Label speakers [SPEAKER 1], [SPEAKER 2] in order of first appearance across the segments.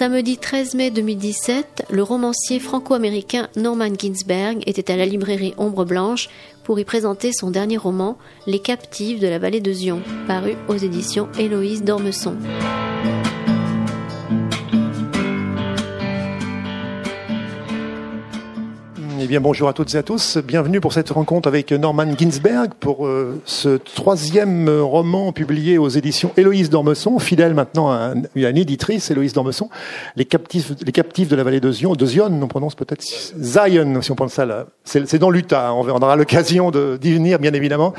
[SPEAKER 1] Samedi 13 mai 2017, le romancier franco-américain Norman Ginsberg était à la librairie Ombre Blanche pour y présenter son dernier roman, Les captives de la vallée de Zion, paru aux éditions Héloïse d'Ormesson.
[SPEAKER 2] Bien, bonjour à toutes et à tous. Bienvenue pour cette rencontre avec Norman Ginsberg pour euh, ce troisième roman publié aux éditions Héloïse d'Ormesson, fidèle maintenant à, une éditrice, Héloïse d'Ormesson, Les captifs, les captifs de la vallée de Zion, de Zion, on prononce peut-être Zion, si on pense ça là. C'est dans l'Utah. On aura l'occasion d'y venir, bien évidemment.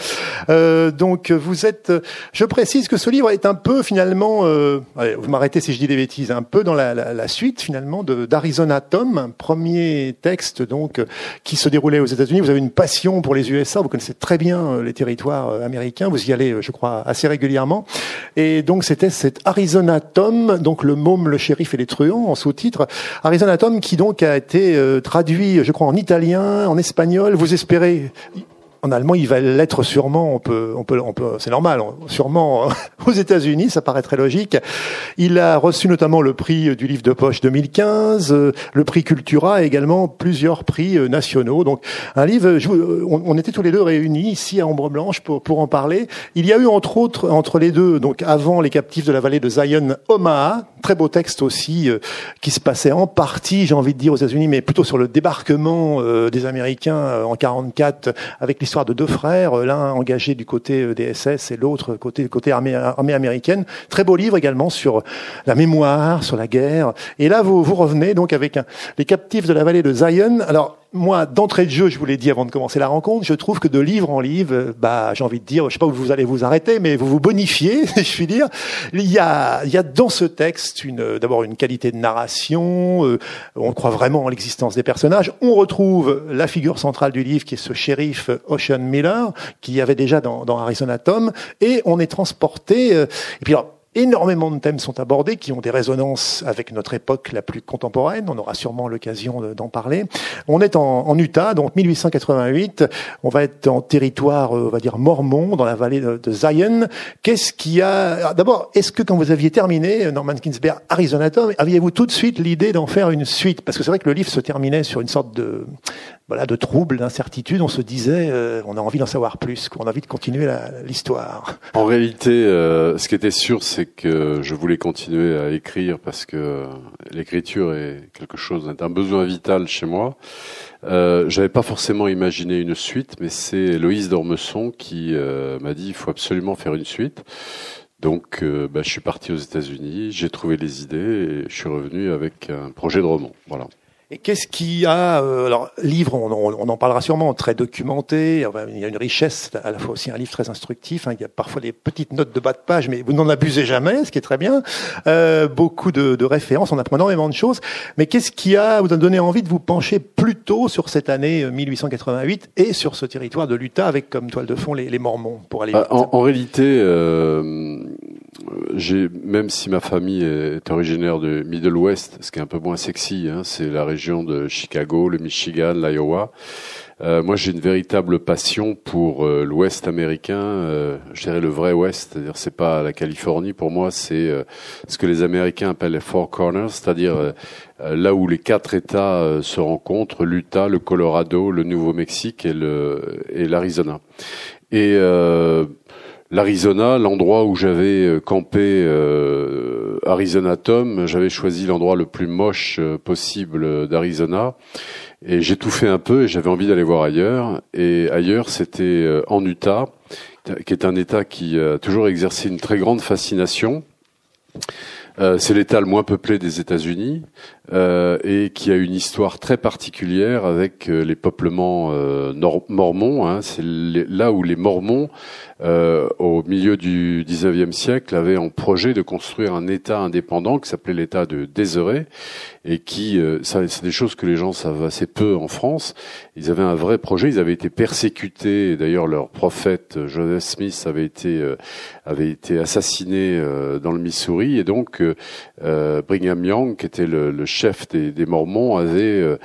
[SPEAKER 2] Euh, donc, vous êtes, je précise que ce livre est un peu finalement, euh, vous m'arrêtez si je dis des bêtises, un peu dans la suite finalement d'Arizona Tom, un premier texte donc qui se déroulait aux États-Unis. Vous avez une passion pour les USA, vous connaissez très bien euh, les territoires euh, américains, vous y allez, euh, je crois, assez régulièrement. Et donc c'était cet Arizona Tom, donc le môme, le shérif et les truands en sous-titre. Arizona Tom qui donc a été traduit, je crois, en italien, en espagnol. Vous espérez en allemand, il va l'être sûrement. On peut, on peut, on peut. C'est normal. Sûrement aux États-Unis, ça paraît très logique. Il a reçu notamment le prix du livre de poche 2015, euh, le prix Cultura et également plusieurs prix euh, nationaux. Donc un livre. Euh, on, était tous les deux réunis ici à Ombre Blanche pour pour en parler. Il y a eu entre autres entre les deux, donc avant les captifs de la vallée de Zion, Omaha, très beau texte aussi qui se passait en partie, j'ai envie de dire aux États-Unis, mais plutôt sur le débarquement des Américains en 44 avec les de deux frères, euh, l'un engagé du côté euh, des SS et l'autre côté côté armée, armée américaine. Très beau livre également sur la mémoire, sur la guerre. Et là, vous, vous revenez donc avec les captifs de la vallée de Zion. Alors, moi, d'entrée de jeu, je vous l'ai dit avant de commencer la rencontre, je trouve que de livre en livre, bah, j'ai envie de dire, je sais pas où vous allez vous arrêter, mais vous vous bonifiez, je puis dire. Il y a, il y a dans ce texte une, d'abord une qualité de narration. Euh, on croit vraiment en l'existence des personnages. On retrouve la figure centrale du livre, qui est ce shérif Ocean Miller, qui y avait déjà dans, dans Arizona Tom, et on est transporté. Euh, et puis alors, Énormément de thèmes sont abordés qui ont des résonances avec notre époque la plus contemporaine. On aura sûrement l'occasion d'en parler. On est en, Utah, donc 1888. On va être en territoire, euh, on va dire mormon, dans la vallée de, Zion. Qu'est-ce qui a? D'abord, est-ce que quand vous aviez terminé Norman Kinsberg, Arizona Tom, aviez-vous tout de suite l'idée d'en faire une suite? Parce que c'est vrai que le livre se terminait sur une sorte de voilà, de troubles, d'incertitudes, on se disait, euh, on a envie d'en savoir plus, qu'on a envie de continuer l'histoire.
[SPEAKER 3] En réalité, euh, ce qui était sûr, c'est que je voulais continuer à écrire parce que l'écriture est quelque chose, un besoin vital chez moi. Euh, J'avais pas forcément imaginé une suite, mais c'est Loïse Dormesson qui euh, m'a dit il faut absolument faire une suite. Donc, bah, je suis parti aux États-Unis, j'ai trouvé les idées et je suis revenu avec un projet de roman. Voilà.
[SPEAKER 2] Et qu'est-ce qui a euh, alors livre, on, on, en parlera sûrement, très documenté. il y a une richesse, à la fois aussi un livre très instructif. Hein, il y a parfois des petites notes de bas de page, mais vous n'en abusez jamais, ce qui est très bien. Euh, beaucoup de, de, références, on apprend énormément de choses. Mais qu'est-ce qui a vous a donné envie de vous pencher plutôt sur cette année 1888 euh, et sur ce territoire de l'Utah avec comme toile de fond les, les Mormons pour aller.
[SPEAKER 3] Bah, en, en, réalité, euh, j'ai même si ma famille est originaire de Middle West, ce qui est un peu moins sexy, hein, c'est la région de Chicago, le Michigan, l'Iowa. Euh, moi, j'ai une véritable passion pour euh, l'Ouest américain. Euh, je dirais le vrai Ouest, c'est-à-dire c'est pas la Californie. Pour moi, c'est euh, ce que les Américains appellent les Four Corners, c'est-à-dire là où les quatre États se rencontrent l'Utah, le Colorado, le Nouveau-Mexique et le et l'Arizona. Et l'Arizona, l'endroit où j'avais campé Arizona Tom, j'avais choisi l'endroit le plus moche euh, possible d'Arizona. Et fait un peu et j'avais envie d'aller voir ailleurs. Et ailleurs, c'était euh, en Utah, qui est un État qui a toujours exercé une très grande fascination. Euh, c'est l'État le moins peuplé des États-Unis euh, et qui a une histoire très particulière avec euh, les peuplements mormons. Hein. C'est là où les Mormons, au milieu du 19e siècle, avaient en projet de construire un État indépendant qui s'appelait l'État de Désiré et qui, ça, c'est des choses que les gens savent assez peu en France. Ils avaient un vrai projet. Ils avaient été persécutés. D'ailleurs, leur prophète Joseph Smith avait été avait été assassiné dans le Missouri et donc Brigham Young, qui était le, chef des, Mormons, avait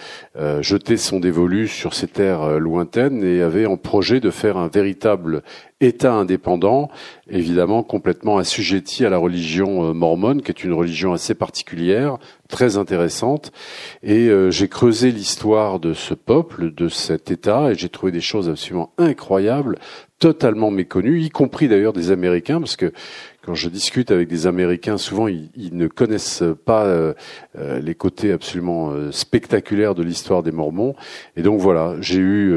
[SPEAKER 3] jeté son dévolu sur ces terres lointaines et avait en projet de faire un véritable État indépendant, évidemment complètement assujetti à la religion mormone, qui est une religion assez particulière, très intéressante. Et j'ai creusé l'histoire de ce peuple, de cet État, et j'ai trouvé des choses absolument incroyables, totalement méconnues, y compris d'ailleurs des Américains, parce que quand je discute avec des Américains, souvent ils, ne connaissent pas euh, euh, les côtés absolument euh, spectaculaires de l'histoire des Mormons. Et donc voilà, j'ai eu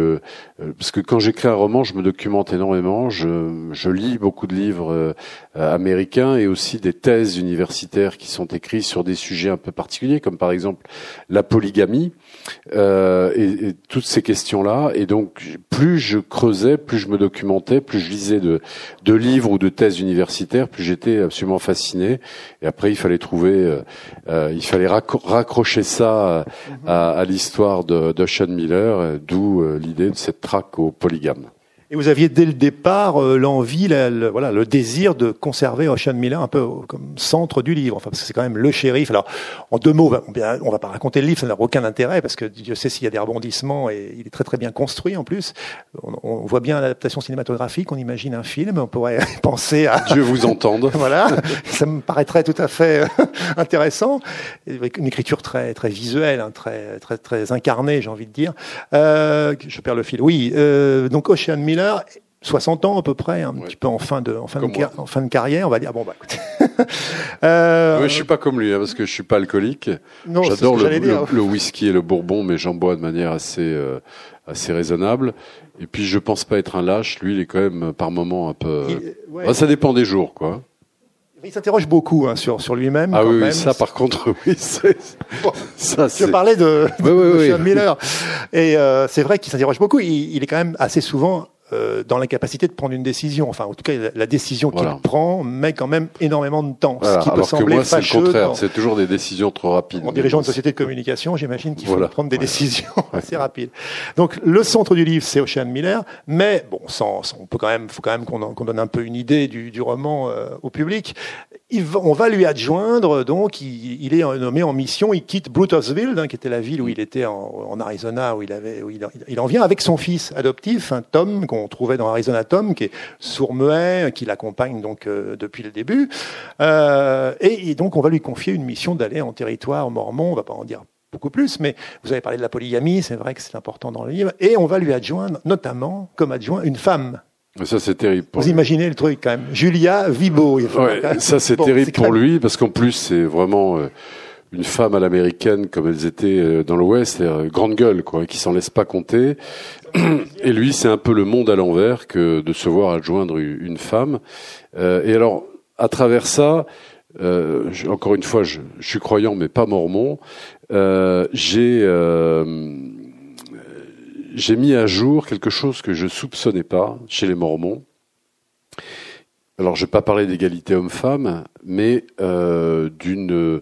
[SPEAKER 3] parce que quand j'écris un roman, je me documente énormément, je, je lis beaucoup de livres américains et aussi des thèses universitaires qui sont écrites sur des sujets un peu particuliers, comme par exemple la polygamie et, et, toutes ces questions-là. Et donc plus je creusais, plus je me documentais, plus je lisais de, de livres ou de thèses universitaires, j'étais absolument fasciné. Et après, il fallait trouver, euh, euh il fallait raccrocher ça à, à l'histoire d'Ocean Miller, d'où euh, l'idée de cette traque au polygame.
[SPEAKER 2] Et vous aviez dès le départ euh, l'envie, le, voilà, le désir de conserver Ocean Miller un peu comme centre du livre. Enfin, parce que c'est quand même le shérif. Alors, en deux mots, on on va pas raconter le livre, ça n'a aucun intérêt parce que Dieu sait s'il y a des rebondissements et il est très très bien construit en plus. On, on voit bien l'adaptation cinématographique, on imagine un film, on pourrait penser à.
[SPEAKER 3] Dieu vous entende.
[SPEAKER 2] voilà, ça me paraîtrait tout à fait euh, intéressant. Avec une écriture très très visuelle, hein, très très très incarnée, j'ai envie de dire. Euh, je perds le fil. Oui, euh, donc Ocean Miller 60 ans à peu près, un petit peu en fin de en fin de, en fin de carrière, on va dire. Bon bah écoutez.
[SPEAKER 3] euh, je suis pas comme lui hein, parce que je suis pas alcoolique. J'adore le, whisky et le bourbon, mais j'en bois de manière assez euh, assez raisonnable. Et puis je pense pas être un lâche. Lui, il est quand même par moment un peu. ça dépend des jours, quoi.
[SPEAKER 2] Il s'interroge beaucoup hein, sur sur lui-même.
[SPEAKER 3] Ah oui, ça par contre, oui,
[SPEAKER 2] ça. Je parlais de, de Miller, et euh, c'est vrai qu'il s'interroge beaucoup. Il, il, est quand même assez souvent euh, dans l'incapacité de prendre une décision. Enfin, en tout cas, la, décision qu'il prend met quand même énormément de temps.
[SPEAKER 3] Ce qui peut sembler que moi, c'est le contraire. C'est toujours des décisions trop rapides.
[SPEAKER 2] En dirigeant une société de communication, j'imagine qu'il faut prendre des décisions assez rapides. Donc, le centre du livre, c'est Ocean Miller, mais bon, sans, on peut quand même, faut quand même qu'on donne un peu une idée du, du roman euh, au public. Il on va lui adjoindre, donc, il, il, est nommé en mission. Il quitte Brutusville, hein, qui était la ville où il était en, en Arizona, où il avait, où il, en vient avec son fils adoptif, un Tom, qu'on trouvait dans Arizona Tom, qui est sourd-muet, qui l'accompagne donc euh, depuis le début. Euh, et, donc, on va lui confier une mission d'aller en territoire mormon. On va pas en dire beaucoup plus, mais vous avez parlé de la polygamie, c'est vrai que c'est important dans le livre. Et on va lui adjoindre, notamment, comme adjoint, une femme.
[SPEAKER 3] Ça, c'est terrible.
[SPEAKER 2] Vous imaginez le truc quand même. Julia Vibo.
[SPEAKER 3] Ouais, ça, c'est terrible pour lui, parce qu'en plus, c'est vraiment... Euh, une femme à l'américaine comme elles étaient euh, dans l'Ouest, grande gueule, quoi, qui s'en laisse pas compter. Et lui, c'est un peu le monde à l'envers que de se voir adjoindre une femme. Euh, et alors, à travers ça, euh, encore une fois, je, je, suis croyant, mais pas mormon. Euh, j'ai euh, j'ai mis à jour quelque chose que je soupçonnais pas chez les mormons. Alors, je vais pas parler d'égalité homme-femme, mais euh, d'une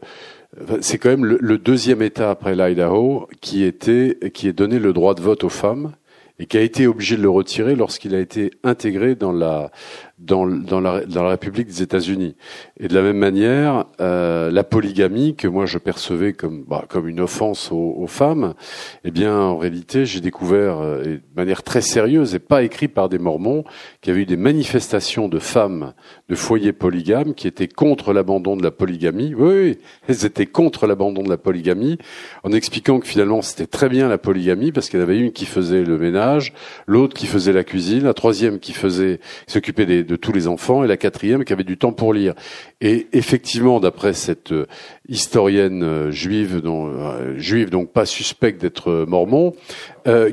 [SPEAKER 3] c'est quand même le, deuxième État après l'Idaho qui était qui est donné le droit de vote aux femmes et qui a été obligé de le retirer lorsqu'il a été intégré dans la dans, dans, la, dans la République des États-Unis. Et de la même manière, euh, la polygamie que moi je percevais comme bah, comme une offense aux, aux, femmes, eh bien en réalité j'ai découvert euh, de manière très sérieuse et pas écrit par des Mormons qu'il y avait eu des manifestations de femmes de foyers polygames qui étaient contre l'abandon de la polygamie. Oui, oui, elles étaient contre l'abandon de la polygamie en expliquant que finalement c'était très bien la polygamie parce qu'il y en avait une qui faisait le ménage, l'autre qui faisait la cuisine, la troisième qui faisait s'occupait des de tous les enfants, et la quatrième qui avait du temps pour lire. Et effectivement, d'après cette euh, historienne euh, juive, dont, euh, juive donc pas suspecte d'être mormon,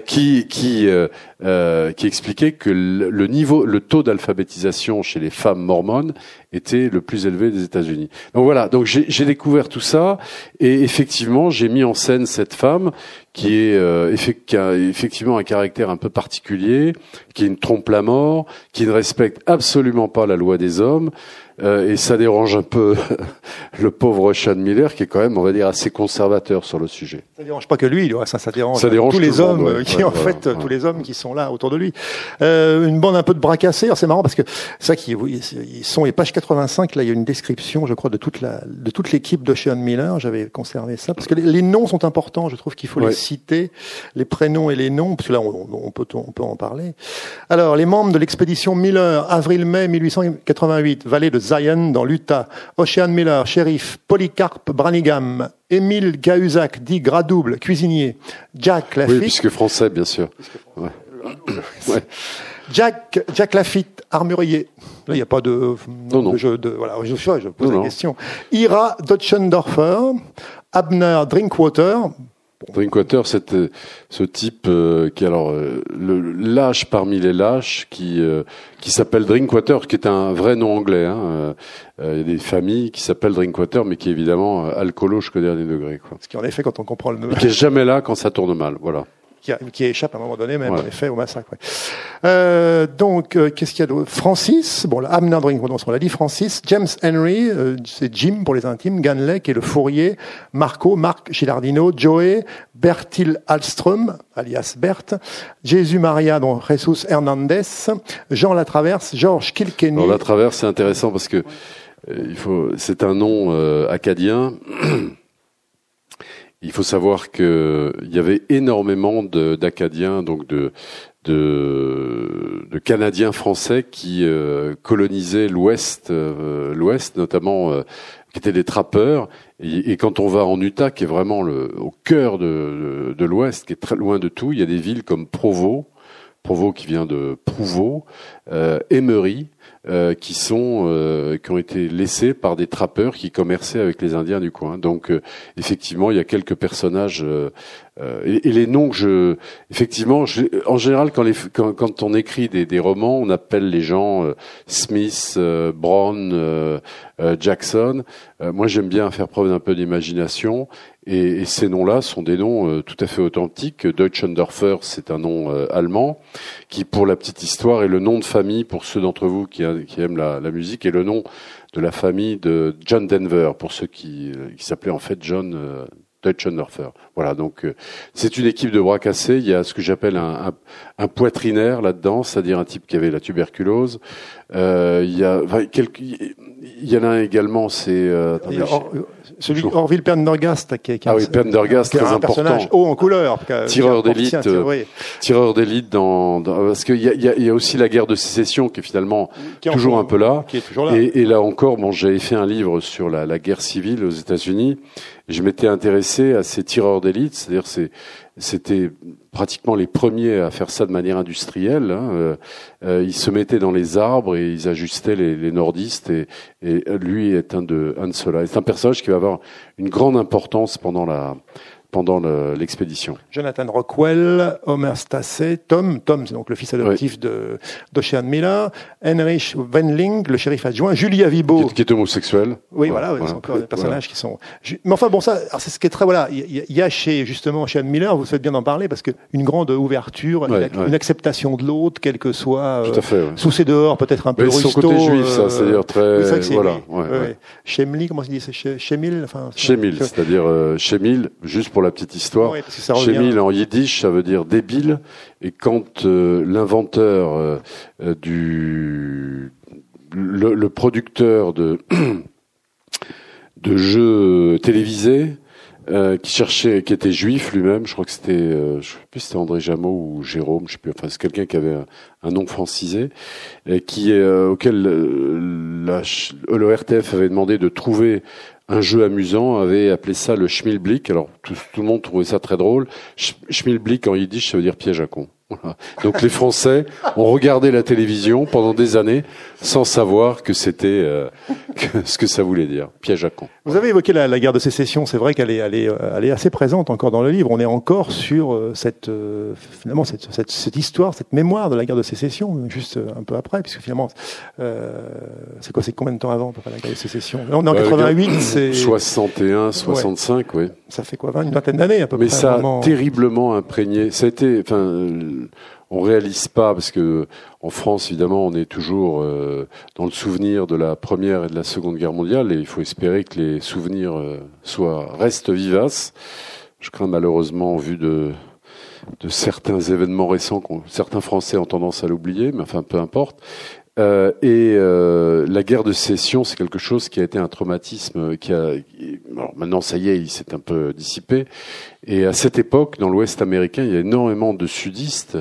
[SPEAKER 3] qui qui qui expliquait que le, niveau, le taux d'alphabétisation chez les femmes mormones était le plus élevé des États-Unis. Donc voilà, donc j'ai découvert tout ça et effectivement j'ai mis en scène cette femme qui est euh, qui a effectivement un caractère un peu particulier, qui ne trompe la mort, qui ne respecte absolument pas la loi des hommes, Euh, et ça dérange un peu le pauvre Sean Miller, qui est quand même, on va dire, assez conservateur sur le sujet.
[SPEAKER 2] Ça dérange pas que lui, ça, ça dérange, ça dérange tous les hommes
[SPEAKER 3] monde,
[SPEAKER 2] qui, en fait, tous les hommes qui sont là autour de lui. Euh, une bande un peu de bras cassés. C'est marrant parce que ça, qui ils sont les pages 85. Là, il y a une description, je crois, de toute la, de toute l'équipe de Sean Miller. J'avais conservé ça parce que les, noms sont importants. Je trouve qu'il faut les citer, les prénoms et les noms, parce que là, on, on, peut, on peut en parler. Alors, les membres de l'expédition Miller, avril-mai 1888, vallée de Zion dans l'Utah. Ocean Miller, shérif. Polycarpe Branigam. Émile Gahuzac, dit Gradouble, cuisinier. Jack Lafitte.
[SPEAKER 3] Oui, puisque français, bien sûr. Ouais.
[SPEAKER 2] ouais. Jack, Jack Lafitte, armurier. Là, il n'y a pas de,
[SPEAKER 3] non, non.
[SPEAKER 2] de jeu de, voilà, je, je pose non, la question. Ira Dotchendorfer, Abner Drinkwater,
[SPEAKER 3] Drinkwater, c'est ce type euh, qui alors euh, le lâche parmi les lâches, qui euh, qui s'appelle Drinkwater, qui est un vrai nom anglais. Hein. Il y a des familles qui s'appellent Drinkwater, mais qui est évidemment alcoolo jusqu'au dernier degré. Quoi.
[SPEAKER 2] Ce qui en effet, quand on comprend le nom,
[SPEAKER 3] et qui est jamais là quand ça tourne mal. Voilà
[SPEAKER 2] qui, qui, échappe à un moment donné, même, ouais. en effet, au massacre. Ouais. Euh, donc, euh, qu'est-ce qu'il y a d'autre? Francis, bon, là, Abner Drinkwater, on l'a dit, Francis, James Henry, euh, c'est Jim pour les intimes, Ganley, qui est le fourrier, Marco, Marc Gilardino, Joey, Bertil Alström, alias Bert, Jésus Maria, donc Jesus Hernandez, Jean Latraverse, Georges Kilkenny.
[SPEAKER 3] Alors, Latraverse, c'est intéressant parce que il faut, c'est un nom acadien. Il faut savoir qu'il y avait énormément d'Acadiens, donc de, de, de, Canadiens français qui euh, colonisaient l'Ouest, euh, l'Ouest notamment, euh, qui étaient des trappeurs. Et, quand on va en Utah, qui est vraiment le, au cœur de, de, de l'Ouest, qui est très loin de tout, il y a des villes comme Provo, Provo qui vient de Prouveau, Emery, euh, qui sont euh, qui ont été laissés par des trappeurs qui commerçaient avec les Indiens du coin. Donc euh, effectivement, il y a quelques personnages euh, et, et, les noms que je effectivement, je, en général quand, les, quand, quand on écrit des, des, romans, on appelle les gens Smith, Brown, Jackson. moi, j'aime bien faire preuve d'un peu d'imagination et, et, ces noms-là sont des noms euh, tout à fait authentiques. Deutschendorfer, c'est un nom euh, allemand, qui, pour la petite histoire, est le nom de famille, pour ceux d'entre vous qui, qui aiment la, la, musique, est le nom de la famille de John Denver, pour ceux qui, euh, qui s'appelaient en fait John Deutschendorfer. Voilà, donc c'est une équipe de bras cassés. Il y a ce que j'appelle un, un, un, poitrinaire là-dedans, c'est-à-dire un type qui avait la tuberculose. Euh, il y a enfin, quelques, il y en a un également, c'est euh,
[SPEAKER 2] celui Orville Pendergast qui est, qui
[SPEAKER 3] ah oui, Pendergast,
[SPEAKER 2] qui
[SPEAKER 3] très
[SPEAKER 2] un
[SPEAKER 3] important.
[SPEAKER 2] personnage haut en couleur,
[SPEAKER 3] tireur d'élite, euh, tireur d'élite dans, dans, parce qu'il y a, y, a, y a, aussi la guerre de sécession qui est finalement qui est toujours un peu là.
[SPEAKER 2] Qui est toujours là.
[SPEAKER 3] Et, et là encore, bon, j'avais fait un livre sur la, la guerre civile aux États-Unis. Je m'étais intéressé à ces tireurs d'élite, c'est-à-dire c'est c'était pratiquement les premiers à faire ça de manière industrielle. Hein. Euh, euh, ils se mettaient dans les arbres et ils ajustaient les, les nordistes. Et, et, lui est un de, un de ceux-là. C'est un personnage qui va avoir une grande importance pendant la pendant l'expédition.
[SPEAKER 2] Jonathan Rockwell, Homer Stassé, Tom, Tom c'est donc le fils adoptif oui. de d'Ocean Miller, Heinrich Wendling, le shérif adjoint, Julia Vibo,
[SPEAKER 3] qui, qui est homosexuel.
[SPEAKER 2] Oui, voilà, voilà, c'est encore des personnages voilà. qui sont. Mais enfin bon, ça, c'est ce qui est très voilà, il y, a chez justement chez Anne Miller, vous faites bien d'en parler parce que une grande ouverture,
[SPEAKER 3] ouais,
[SPEAKER 2] une,
[SPEAKER 3] ouais.
[SPEAKER 2] acceptation de l'autre, quel que soit
[SPEAKER 3] euh, fait,
[SPEAKER 2] sous ses dehors, peut-être un peu rusto.
[SPEAKER 3] son côté juif, ça, c'est-à-dire très
[SPEAKER 2] oui,
[SPEAKER 3] voilà.
[SPEAKER 2] Chemli, comment se dit, c'est Chemil, enfin.
[SPEAKER 3] Chemil, c'est-à-dire euh, Chemil, juste pour la petite histoire. Chemil en yiddish, ça veut dire débile. Et quand euh, l'inventeur euh, du le, le, producteur de de jeux télévisés euh, qui cherchait, qui était juif lui-même, je crois que c'était, euh, je sais plus si c'était André Jameau ou Jérôme, je sais plus, enfin c'est quelqu'un qui avait un, un, nom francisé, et qui euh, auquel la, le RTF avait demandé de trouver un jeu amusant, avait appelé ça le Schmilblick. Alors tout, le monde trouvait ça très drôle. Schmilblick en yiddish, ça veut dire piège à con. Donc les Français ont regardé la télévision pendant des années sans savoir que c'était euh, ce que ça voulait dire, piège à con.
[SPEAKER 2] Vous avez évoqué la, la guerre de sécession, c'est vrai qu'elle est, elle est, elle est assez présente encore dans le livre. On est encore sur euh, cette euh, finalement cette, cette, cette, histoire, cette mémoire de la guerre de sécession, juste un peu après, puisque finalement euh, c'est quoi, c'est combien de temps avant la guerre de sécession? On est en
[SPEAKER 3] ouais,
[SPEAKER 2] 88, c'est
[SPEAKER 3] 61, 65,
[SPEAKER 2] ouais.
[SPEAKER 3] oui.
[SPEAKER 2] Ça fait quoi, 20, une vingtaine d'années à peu
[SPEAKER 3] Mais
[SPEAKER 2] près.
[SPEAKER 3] ça a terriblement imprégné. Ça a été, enfin on réalise pas parce que en France, évidemment, on est toujours euh, dans le souvenir de la première et de la seconde guerre mondiale, et il faut espérer que les souvenirs euh, soient restent vivaces. Je crains malheureusement, au vu de de certains événements récents, certains Français ont tendance à l'oublier, mais enfin peu importe. Euh, et euh, la guerre de sécession, c'est quelque chose qui a été un traumatisme qui a. Maintenant, ça y est, il s'est un peu dissipé. Et à cette époque, dans l'Ouest américain, il y a énormément de sudistes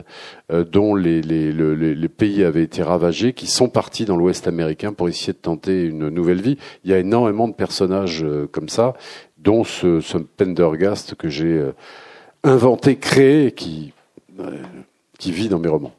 [SPEAKER 3] euh, dont les, pays avaient été ravagés, qui sont partis dans l'Ouest américain pour essayer de tenter une nouvelle vie. Il y a énormément de personnages comme ça, dont ce, Pendergast que j'ai inventé, créé, qui vit dans mes romans.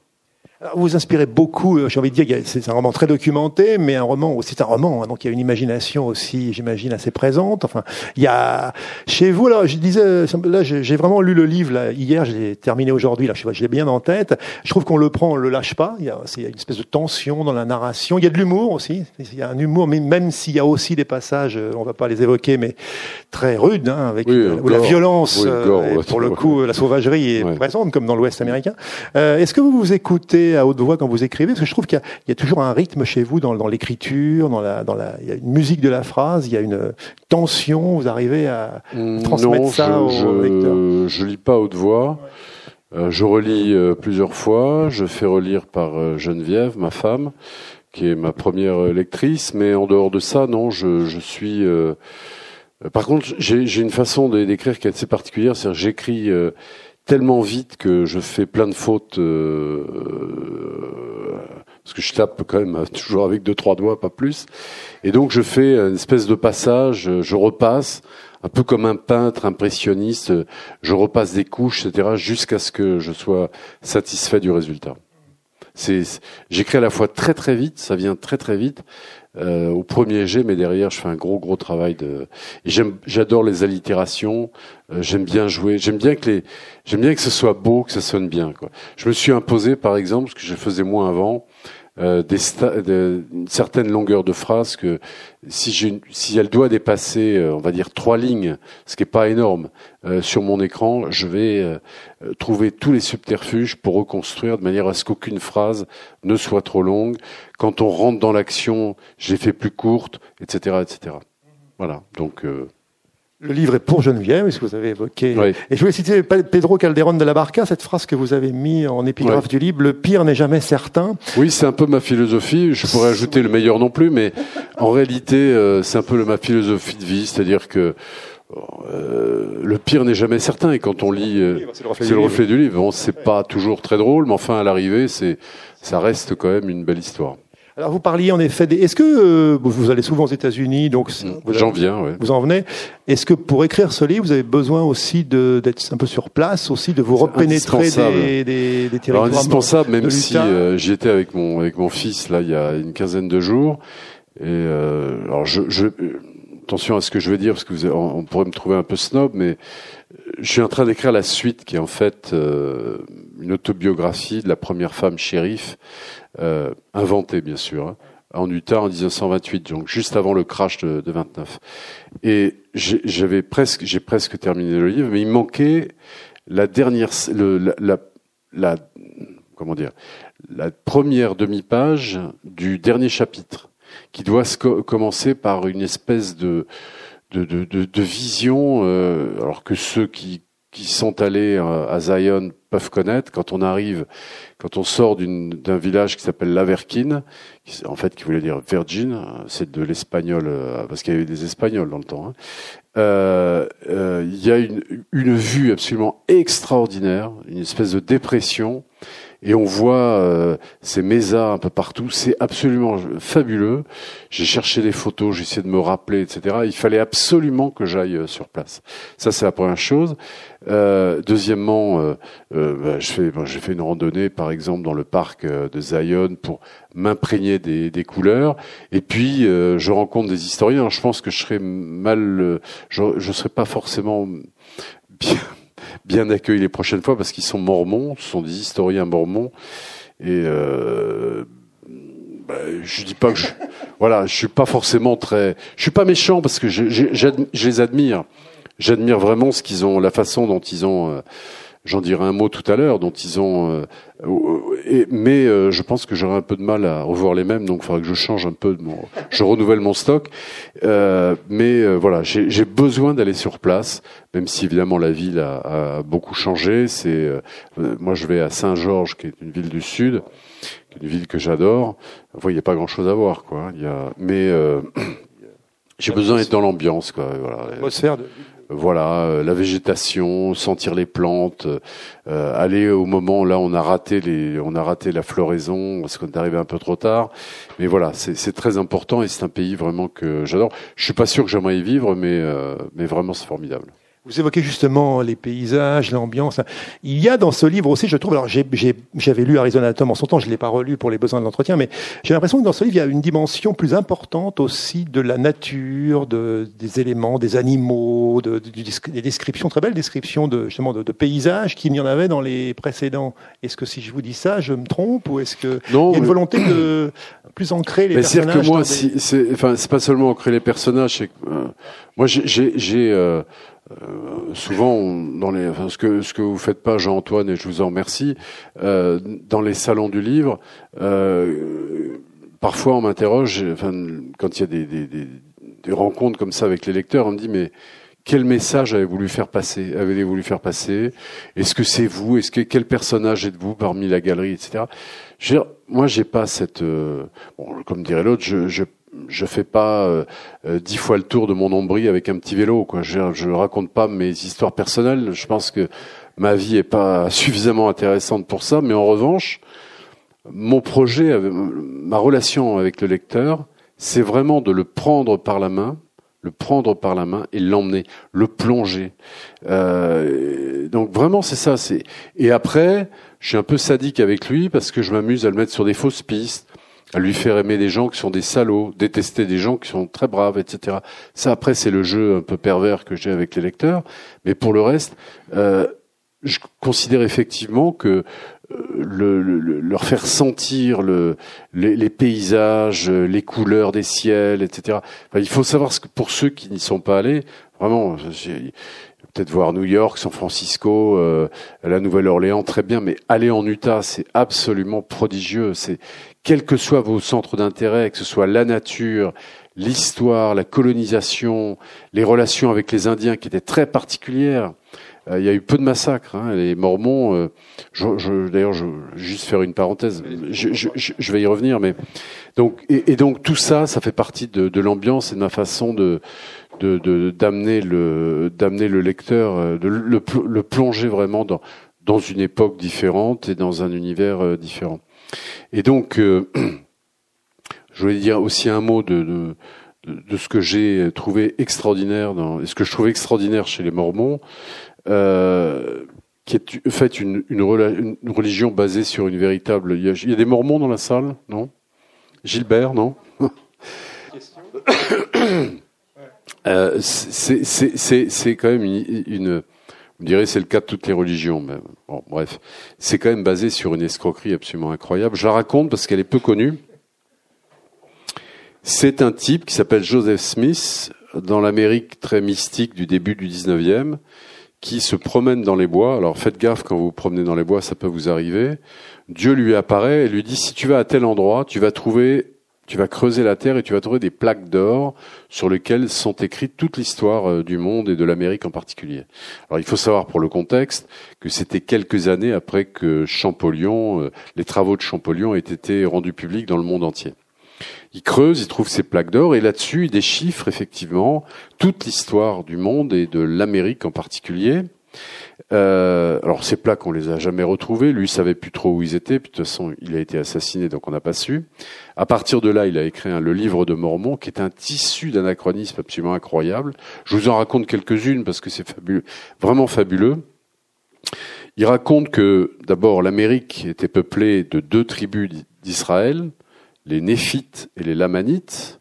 [SPEAKER 2] Vous inspirez beaucoup, euh, j'ai envie de dire, c'est un roman très documenté, mais un roman, c'est un roman, hein, donc il y a une imagination aussi, j'imagine, assez présente. Enfin, il y a chez vous, là, je disais, là, j'ai vraiment lu le livre là, hier, j'ai terminé aujourd'hui, là, je l'ai bien en tête. Je trouve qu'on le prend, on le lâche pas. Il y, a, une espèce de tension dans la narration. Il y a de l'humour aussi. Il y a un humour, mais même s'il y a aussi des passages, euh, on va pas les évoquer, mais très rudes, hein, avec euh, où la violence, pour le coup, la sauvagerie est présente, comme dans l'Ouest américain. Euh, Est-ce que vous vous écoutez à haute voix quand vous écrivez Parce que je trouve qu'il y, a toujours un rythme chez vous dans, dans l'écriture, dans la, dans la, il y a une musique de la phrase, il y a une tension. Vous arrivez à mm, transmettre ça au
[SPEAKER 3] je,
[SPEAKER 2] lecteur
[SPEAKER 3] Je lis pas à haute voix. Euh, je relis euh, plusieurs fois. Je fais relire par euh, Geneviève, ma femme, qui est ma première lectrice. Mais en dehors de ça, non, je, je suis. Par contre, j'ai une façon d'écrire qui est assez particulière. C'est-à-dire, j'écris tellement vite que je fais plein de fautes euh, parce que je tape quand même toujours avec deux trois doigts, pas plus. Et donc je fais une espèce de passage, je repasse un peu comme un peintre impressionniste, je repasse des couches, etc., jusqu'à ce que je sois satisfait du résultat. C'est, j'écris à la fois très très vite, ça vient très très vite, euh, au premier jet, mais derrière, je fais un gros gros travail de. J'adore les allitérations. Euh, j'aime bien jouer. J'aime bien que les, j'aime bien que ce soit beau, que ça sonne bien. Quoi. Je me suis imposé, par exemple, ce que je faisais moins avant, euh, une certaine longueur de phrase que si, j'ai, si elle doit dépasser, euh, on va dire trois lignes, ce qui est pas énorme, euh, sur mon écran, je vais euh, trouver tous les subterfuges pour reconstruire de manière à ce qu'aucune phrase ne soit trop longue. Quand on rentre dans l'action, je les fais plus courtes, etc., etc. Voilà. Donc
[SPEAKER 2] le livre est pour Geneviève, ce que vous avez évoqué. Oui. Et je voulais citer Pedro Calderón de la Barca, cette phrase que vous avez mis en épigraphe oui. du livre, le pire n'est jamais certain.
[SPEAKER 3] Oui, c'est un peu ma philosophie. Je pourrais ajouter le meilleur non plus, mais en réalité, euh, c'est un peu ma philosophie de vie, c'est-à-dire que euh, le pire n'est jamais certain. Et quand on lit, euh, c'est le reflet, du, le reflet livre. du livre. Bon, c'est pas toujours très drôle, mais enfin, à l'arrivée, c'est, ça reste quand même une belle histoire.
[SPEAKER 2] Alors vous parliez en effet des... Est-ce que euh, vous allez souvent aux États-Unis, donc
[SPEAKER 3] j'en viens, ouais.
[SPEAKER 2] vous en venez. Est-ce que pour écrire ce livre, vous avez besoin aussi d'être un peu sur place, aussi de vous repénétrer des, des, des territoires
[SPEAKER 3] Alors, indispensable, même si euh, j'y étais avec mon avec mon fils là il y a une quinzaine de jours. Et euh, alors je, je attention à ce que je vais dire parce que vous, on, on pourrait me trouver un peu snob, mais je suis en train d'écrire la suite qui est en fait euh, une autobiographie de la première femme shérif euh, inventée bien sûr hein, en Utah en 1928, donc juste avant le crash de, de 29. Et j'avais presque, j'ai presque terminé le livre, mais il manquait la dernière, le, la, la, comment dire, la première demi-page du dernier chapitre, qui doit commencer par une espèce de de, de, de, de vision, euh, alors que ceux qui, qui sont allés à Zion peuvent connaître. Quand on arrive, quand on sort d'un village qui s'appelle Laverquine, qui, en fait qui voulait dire Virgin, c'est de l'espagnol euh, parce qu'il y avait des Espagnols dans le temps. Hein. Euh, euh, il y a une, une vue absolument extraordinaire, une espèce de dépression et on voit euh, ces mésas un peu partout. C'est absolument fabuleux. J'ai cherché des photos, j'ai essayé de me rappeler, etc. Il fallait absolument que j'aille euh, sur place. Ça, c'est la première chose. Euh, deuxièmement, euh, euh, bah, je fais, j'ai fait une randonnée, par exemple, dans le parc de Zion pour m'imprégner des, des, couleurs. Et puis, je rencontre des historiens. Je pense que je serais mal, je, je serais pas forcément bien bien accueillis les prochaines fois parce qu'ils sont mormons, ce sont des historiens mormons. Et euh, bah, je dis pas que je, voilà, je suis pas forcément très, je suis pas méchant parce que je, je, je les admire. J'admire vraiment ce qu'ils ont, la façon dont ils ont euh, j'en dirai un mot tout à l'heure, dont ils ont. et, mais je pense que j'aurai un peu de mal à revoir les mêmes, donc il faudra que je change un peu de mon, je renouvelle mon stock. mais voilà, j'ai besoin d'aller sur place, même si évidemment la ville a, a beaucoup changé. C'est moi, je vais à Saint-Georges, qui est une ville du sud une ville que j'adore. il n'y a pas grand-chose à voir, quoi. Il y a, mais euh, j'ai besoin d'être dans l'ambiance, quoi. Voilà. Voilà, euh, la végétation, sentir les plantes, euh, aller au moment là on a raté les, on a raté la floraison parce qu'on est arrivé un peu trop tard. Mais voilà, c'est très important et c'est un pays vraiment que j'adore. Je suis pas sûr que j'aimerais y vivre, mais mais vraiment c'est formidable.
[SPEAKER 2] Vous évoquez justement les paysages, l'ambiance. Il y a dans ce livre aussi, je trouve, alors j'avais lu Arizona Tom en son temps, je ne l'ai pas relu pour les besoins de l'entretien, mais j'ai l'impression que dans ce livre, il y a une dimension plus importante aussi de la nature, de, des éléments, des animaux, de, des descriptions, très belles descriptions de, justement de, paysages qu'il n'y en avait dans les précédents. Est-ce que si je vous dis ça, je me trompe ou est-ce qu'il y a une volonté de plus ancrer les personnages
[SPEAKER 3] C'est-à-dire que moi, c'est enfin, pas seulement ancrer les personnages, c'est euh, moi j'ai... Euh, souvent, dans les, enfin, ce que ce que vous faites pas, Jean-Antoine, et je vous en remercie, euh, dans les salons du livre, euh, parfois on m'interroge, enfin, quand il y a des, des, des, des, rencontres comme ça avec les lecteurs, on me dit mais quel message avez-vous voulu faire passer Avez-vous voulu faire passer? Est-ce que c'est vous? Est-ce que quel personnage êtes-vous parmi la galerie, etc. Je, moi, j'ai pas cette, euh, bon, comme dirait l'autre, je, je je fais pas euh, euh, dix fois le tour de mon nombril avec un petit vélo. Quoi. Je, je raconte pas mes histoires personnelles. Je pense que ma vie est pas suffisamment intéressante pour ça. Mais en revanche, mon projet, ma relation avec le lecteur, c'est vraiment de le prendre par la main, le prendre par la main et l'emmener, le plonger. Euh, donc vraiment, c'est ça. Et après, je suis un peu sadique avec lui parce que je m'amuse à le mettre sur des fausses pistes lui faire aimer des gens qui sont des salauds, détester des gens qui sont très braves, etc. Ça, après, c'est le jeu un peu pervers que j'ai avec les lecteurs. Mais pour le reste, euh, je considère effectivement que euh, le, leur faire sentir le, les, paysages, les couleurs des ciels, etc. il faut savoir ce que pour ceux qui n'y sont pas allés, vraiment, peut-être voir New York, San Francisco, euh, la Nouvelle-Orléans, très bien, mais aller en Utah, c'est absolument prodigieux. C'est quels que soient vos centres d'intérêt, que ce soit la nature, l'histoire, la colonisation, les relations avec les Indiens qui étaient très particulières. Euh, il y a eu peu de massacres. Hein. Les Mormons, euh, je, je, d'ailleurs, je juste faire une parenthèse. Je, je, vais y revenir, mais donc et, et, donc tout ça, ça fait partie de, de l'ambiance et de ma façon de de, d'amener le d'amener le lecteur, euh, de le, le plonger vraiment dans dans une époque différente et dans un univers différent. Et donc, euh, je voulais dire aussi un mot de, de, ce que j'ai trouvé extraordinaire, dans, et ce que je trouve extraordinaire chez les Mormons, euh, qui est fait une, une, religion basée sur une véritable. Il y, a, des Mormons dans la salle, non? Gilbert, non? Euh, C'est quand même une vous direz c'est le cas de toutes les religions, bon, bref, c'est quand même basé sur une escroquerie absolument incroyable. Je la raconte parce qu'elle est peu connue. C'est un type qui s'appelle Joseph Smith, dans l'Amérique très mystique du début du 19e, qui se promène dans les bois. Alors faites gaffe quand vous vous promenez dans les bois, ça peut vous arriver. Dieu lui apparaît et lui dit si tu vas à tel endroit, tu vas trouver tu vas creuser la terre et tu vas trouver des plaques d'or sur lesquelles sont écrites toute l'histoire euh, du monde et de l'Amérique en particulier. Alors il faut savoir pour le contexte que c'était quelques années après que Champollion, euh, les travaux de Champollion aient été rendus publics dans le monde entier. Il creuse, il trouve ces plaques d'or et là-dessus il déchiffre effectivement toute l'histoire du monde et de l'Amérique en particulier. Euh, alors ces plaques, on les a jamais retrouvées. Lui, savait plus trop où ils étaient. De toute façon, il a été assassiné, donc on n'a pas su. À partir de là, il a écrit le livre de Mormon, qui est un tissu d'anachronisme absolument incroyable. Je vous en raconte quelques-unes parce que c'est fabuleux, vraiment fabuleux. Il raconte que d'abord l'Amérique était peuplée de deux tribus d'Israël, les Néphites et les Lamanites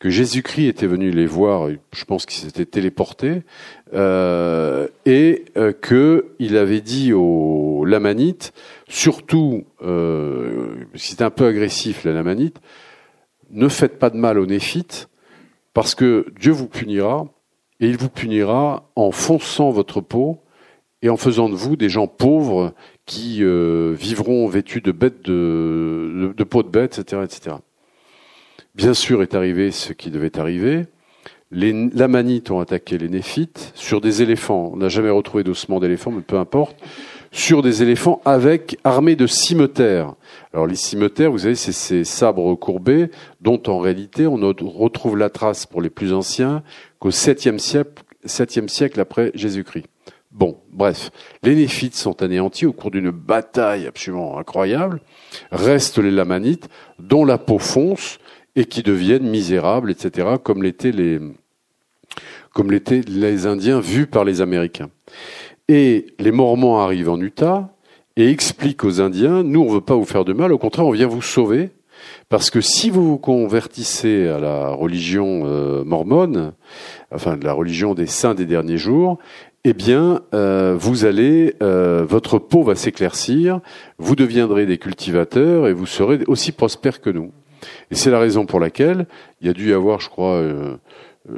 [SPEAKER 3] que Jésus-Christ était venu les voir, je pense qu'il s'était téléporté, euh, et euh, qu'il avait dit aux Lamanites, surtout, euh, c'était un peu agressif la Lamanite, ne faites pas de mal aux Néphites, parce que Dieu vous punira, et il vous punira en fonçant votre peau et en faisant de vous des gens pauvres qui euh, vivront vêtus de bêtes de, de bêtes, etc., etc. Bien sûr est arrivé ce qui devait arriver. Les Lamanites ont attaqué les Néphites sur des éléphants. On n'a jamais retrouvé d'ossements d'éléphants, mais peu importe. Sur des éléphants avec armés de cimeterres. Alors les cimeterres, vous savez, c'est ces sabres courbés dont en réalité on ne retrouve la trace pour les plus anciens qu'au 7e siècle, 7e siècle après Jésus-Christ. Bon, bref, les Néphites sont anéantis au cours d'une bataille absolument incroyable. Restent les Lamanites, dont la peau fonce et qui deviennent misérables, etc., comme l'étaient les, comme l'étaient les Indiens vus par les Américains. Et les Mormons arrivent en Utah et expliquent aux Indiens, nous on veut pas vous faire de mal, au contraire on vient vous sauver, parce que si vous vous convertissez à la religion euh, mormone, enfin la religion des saints des derniers jours, eh bien, euh, vous allez, euh, votre peau va s'éclaircir, vous deviendrez des cultivateurs et vous serez aussi prospères que nous. Et c'est la raison pour laquelle il y a dû y avoir, je crois,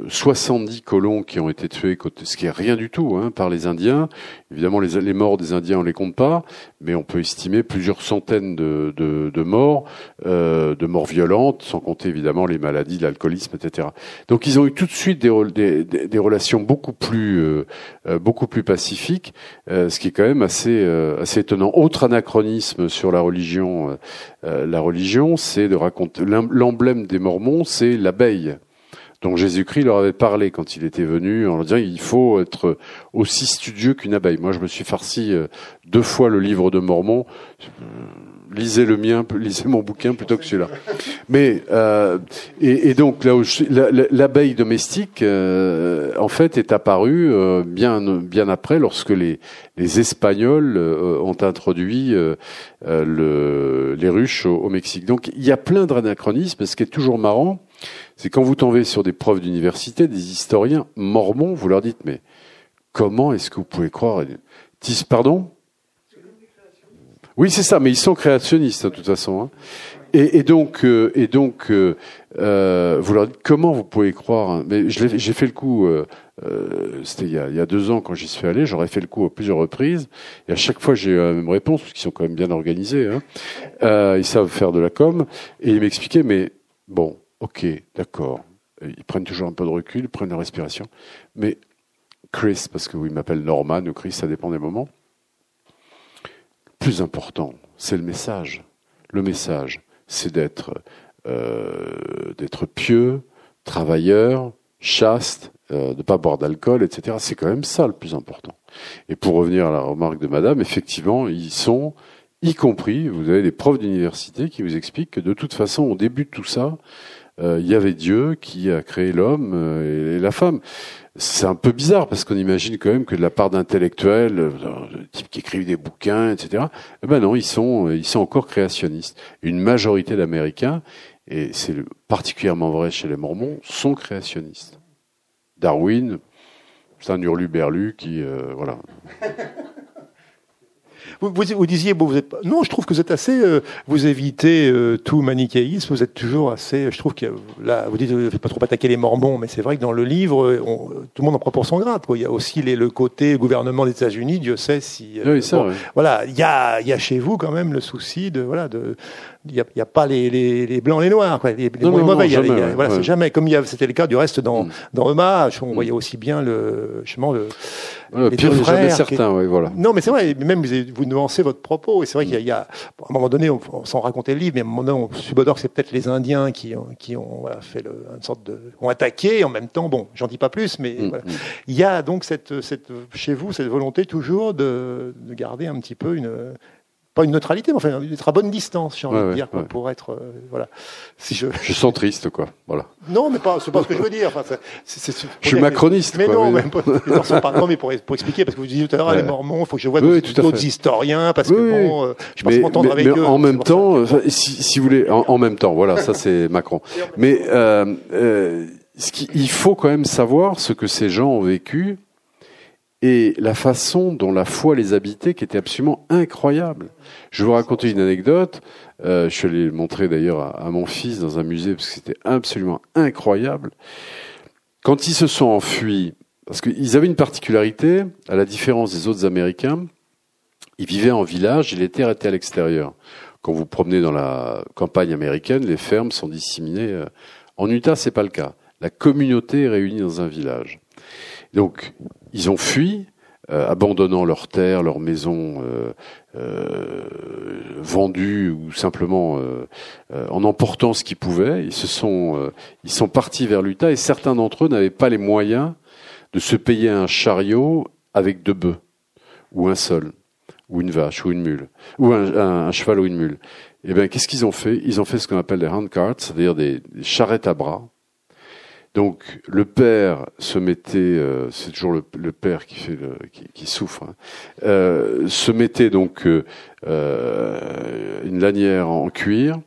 [SPEAKER 3] 70 colons qui ont été tués, ce qui est rien du tout, hein, par les Indiens. Évidemment, les, morts des Indiens, on les compte pas, mais on peut estimer plusieurs centaines de, morts, euh, de morts violentes, sans compter évidemment les maladies, l'alcoolisme, etc. Donc, ils ont eu tout de suite des, relations beaucoup plus, euh, euh, pacifiques, ce qui est quand même assez, assez étonnant. Autre anachronisme sur la religion, la religion, c'est de raconter l'emblème des Mormons, c'est l'abeille dont Jésus-Christ leur avait parlé quand il était venu en leur disant il faut être aussi studieux qu'une abeille. Moi, je me suis farci euh, deux fois le livre de Mormon. Euh, lisez le mien, lisez mon bouquin plutôt que celui-là. Mais euh, et, donc là, l'abeille domestique, euh, en fait, est apparue bien bien après, lorsque les les Espagnols ont introduit le, les ruches au, au, Mexique. Donc il y a plein d'anachronismes. Ce qui est toujours marrant, c'est quand vous tombez sur des profs d'université, des historiens mormons, vous leur dites, mais comment est-ce que vous pouvez croire Pardon? Oui, c'est ça, mais ils sont créationnistes de toute façon. Hein. Et, donc, euh, et donc, euh, euh, vous leur dites comment vous pouvez croire. Hein? Mais j'ai fait le coup. C'était il, il, y a deux ans quand j'y suis allé. J'aurais fait le coup à plusieurs reprises. Et à chaque fois, j'ai eu la même réponse parce qu'ils sont quand même bien organisés. Hein. ils savent faire de la com. Et ils m'expliquaient, mais bon, Ok, d'accord. Ils prennent toujours un peu de recul, ils prennent la respiration. Mais Chris, parce que oui, il m'appelle Norman ou Chris, ça dépend des moments. Plus important, c'est le message. Le message, c'est d'être euh, d'être pieux, travailleur, chaste, euh, de ne pas boire d'alcool, etc. C'est quand même ça le plus important. Et pour revenir à la remarque de Madame, effectivement, ils sont, y compris, vous avez des profs d'université qui vous expliquent que de toute façon, au début de tout ça, euh, il y avait Dieu qui a créé l'homme euh, et, la femme. C'est un peu bizarre parce qu'on imagine quand même que de la part d'intellectuels, euh, de types qui écrivent des bouquins, etc. Eh ben non, ils sont ils sont encore créationnistes. Une majorité d'Américains, et c'est particulièrement vrai chez les Mormons, sont créationnistes. Darwin, c'est un hurluberlu qui voilà.
[SPEAKER 2] Vous, vous, disiez, bon, vous êtes, non, je trouve que vous êtes assez, euh, vous évitez euh, tout manichéisme, vous êtes toujours assez, je trouve que là, vous dites, vous ne faites pas trop attaquer les Mormons, mais c'est vrai que dans le livre, on, tout le monde en prend pour son grade. Quoi. Il y a aussi les, le côté gouvernement des États-Unis, Dieu sait si.
[SPEAKER 3] Euh, oui, ça,
[SPEAKER 2] Voilà, il y a, il y a chez vous quand même le souci de, voilà, de, il n'y a, a, pas les, les, les, blancs, les noirs, quoi. les, les mauvais. jamais, voilà, c'est jamais comme c'était le cas du reste dans, mm. dans Hommage. On mm. voyait aussi bien le, justement le.
[SPEAKER 3] le pire, jamais certain, oui, voilà.
[SPEAKER 2] Non, mais c'est vrai. Même vous, vous nuancez votre propos. Et c'est vrai qu'il y, a, à un moment donné, on, on s'en racontait le livre, mais à un moment donné, on subodore que c'est peut-être les Indiens qui, ont, qui ont voilà, fait le, une sorte de, ont attaqué. Et en même temps, bon, j'en dis pas plus, mais mm, voilà. il y a donc cette, cette, chez vous cette volonté toujours de, de garder un petit peu une pas une neutralité, mais enfin être à bonne distance, j'ai envie de dire, pour être euh, voilà.
[SPEAKER 3] Si je... je sens triste, quoi. Voilà.
[SPEAKER 2] Non, mais pas, c'est pas ce que je veux dire. Enfin,
[SPEAKER 3] c'est, c'est, je suis macroniste.
[SPEAKER 2] Mais
[SPEAKER 3] quoi,
[SPEAKER 2] non, mais... pas, non, mais pour, pour, expliquer, parce que vous disiez tout à l'heure, les Mormons, il faut que je vois d'autres historiens, parce que bon, euh, je pense m'entendre avec
[SPEAKER 3] mais
[SPEAKER 2] eux.
[SPEAKER 3] En même temps, si, si, vous voulez, en, en, même temps, voilà, ça c'est Macron. Mais euh, euh, ce qui, il faut quand même savoir ce que ces gens ont vécu et la façon dont la foi les habitait qui était absolument incroyable. Je vais vous raconter une anecdote. Euh, je l'ai montré d'ailleurs à, à, mon fils dans un musée parce que c'était absolument incroyable. Quand ils se sont enfuis parce qu'ils avaient une particularité, à la différence des autres Américains, ils vivaient en village et les terres étaient à l'extérieur. Quand vous promenez dans la campagne américaine, les fermes sont disséminées. Euh, en Utah, c'est pas le cas. La communauté est réunie dans un village. Donc, ils ont fui, euh, abandonnant leurs terres, leurs maisons euh, euh vendues ou simplement en emportant ce qu'ils pouvaient. Ils se sont, ils sont partis vers l'Utah et certains d'entre eux n'avaient pas les moyens de se payer un chariot avec deux bœufs ou un seul ou une vache ou une mule ou un, cheval ou une mule. Eh bien, qu'est-ce qu'ils ont fait? Ils ont fait ce qu'on appelle des handcarts, c'est-à-dire des charrettes à bras donc le père se mettait, euh, c'est toujours le, père qui fait le, qui, souffre, hein, euh, se mettait donc euh, une lanière en cuir,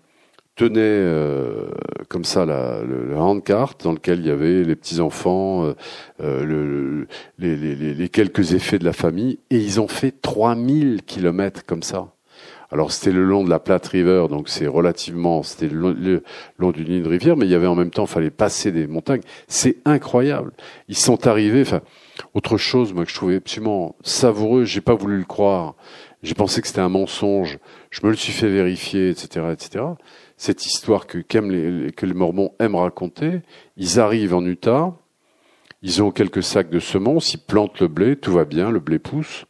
[SPEAKER 3] tenait comme ça la, le, handcart dans lequel il y avait les petits enfants, le, les, les, les, quelques effets de la famille, et ils ont fait 3000 kilomètres comme ça. Alors c'était le long de la Platte River, donc c'est relativement, c'était le, long d'une ligne de rivière, mais il y avait en même temps, fallait passer des montagnes. C'est incroyable. Ils sont arrivés. Enfin, autre chose, moi que je trouvais absolument savoureux, j'ai pas voulu le croire. J'ai pensé que c'était un mensonge. Je me le suis fait vérifier, etc., etc. Cette histoire que, les, que les Mormons aiment raconter. Ils arrivent en Utah. Ils ont quelques sacs de semences. Ils plantent le blé. Tout va bien. Le blé pousse.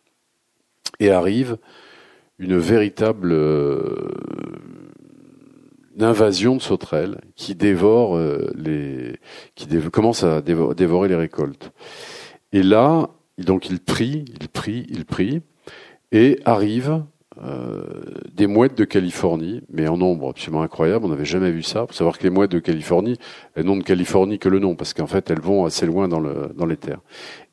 [SPEAKER 3] Et arrivent une véritable euh, invasion de sauterelles qui dévore euh, les, qui commence à dévorer, les récoltes. Et là, donc il prie, il prie, il prie, et arrivent euh, des mouettes de Californie, mais en nombre absolument incroyable. On n'avait jamais vu ça. Faut savoir que les mouettes de Californie, elles n'ont de Californie que le nom, parce qu'en fait, elles vont assez loin dans, dans les terres.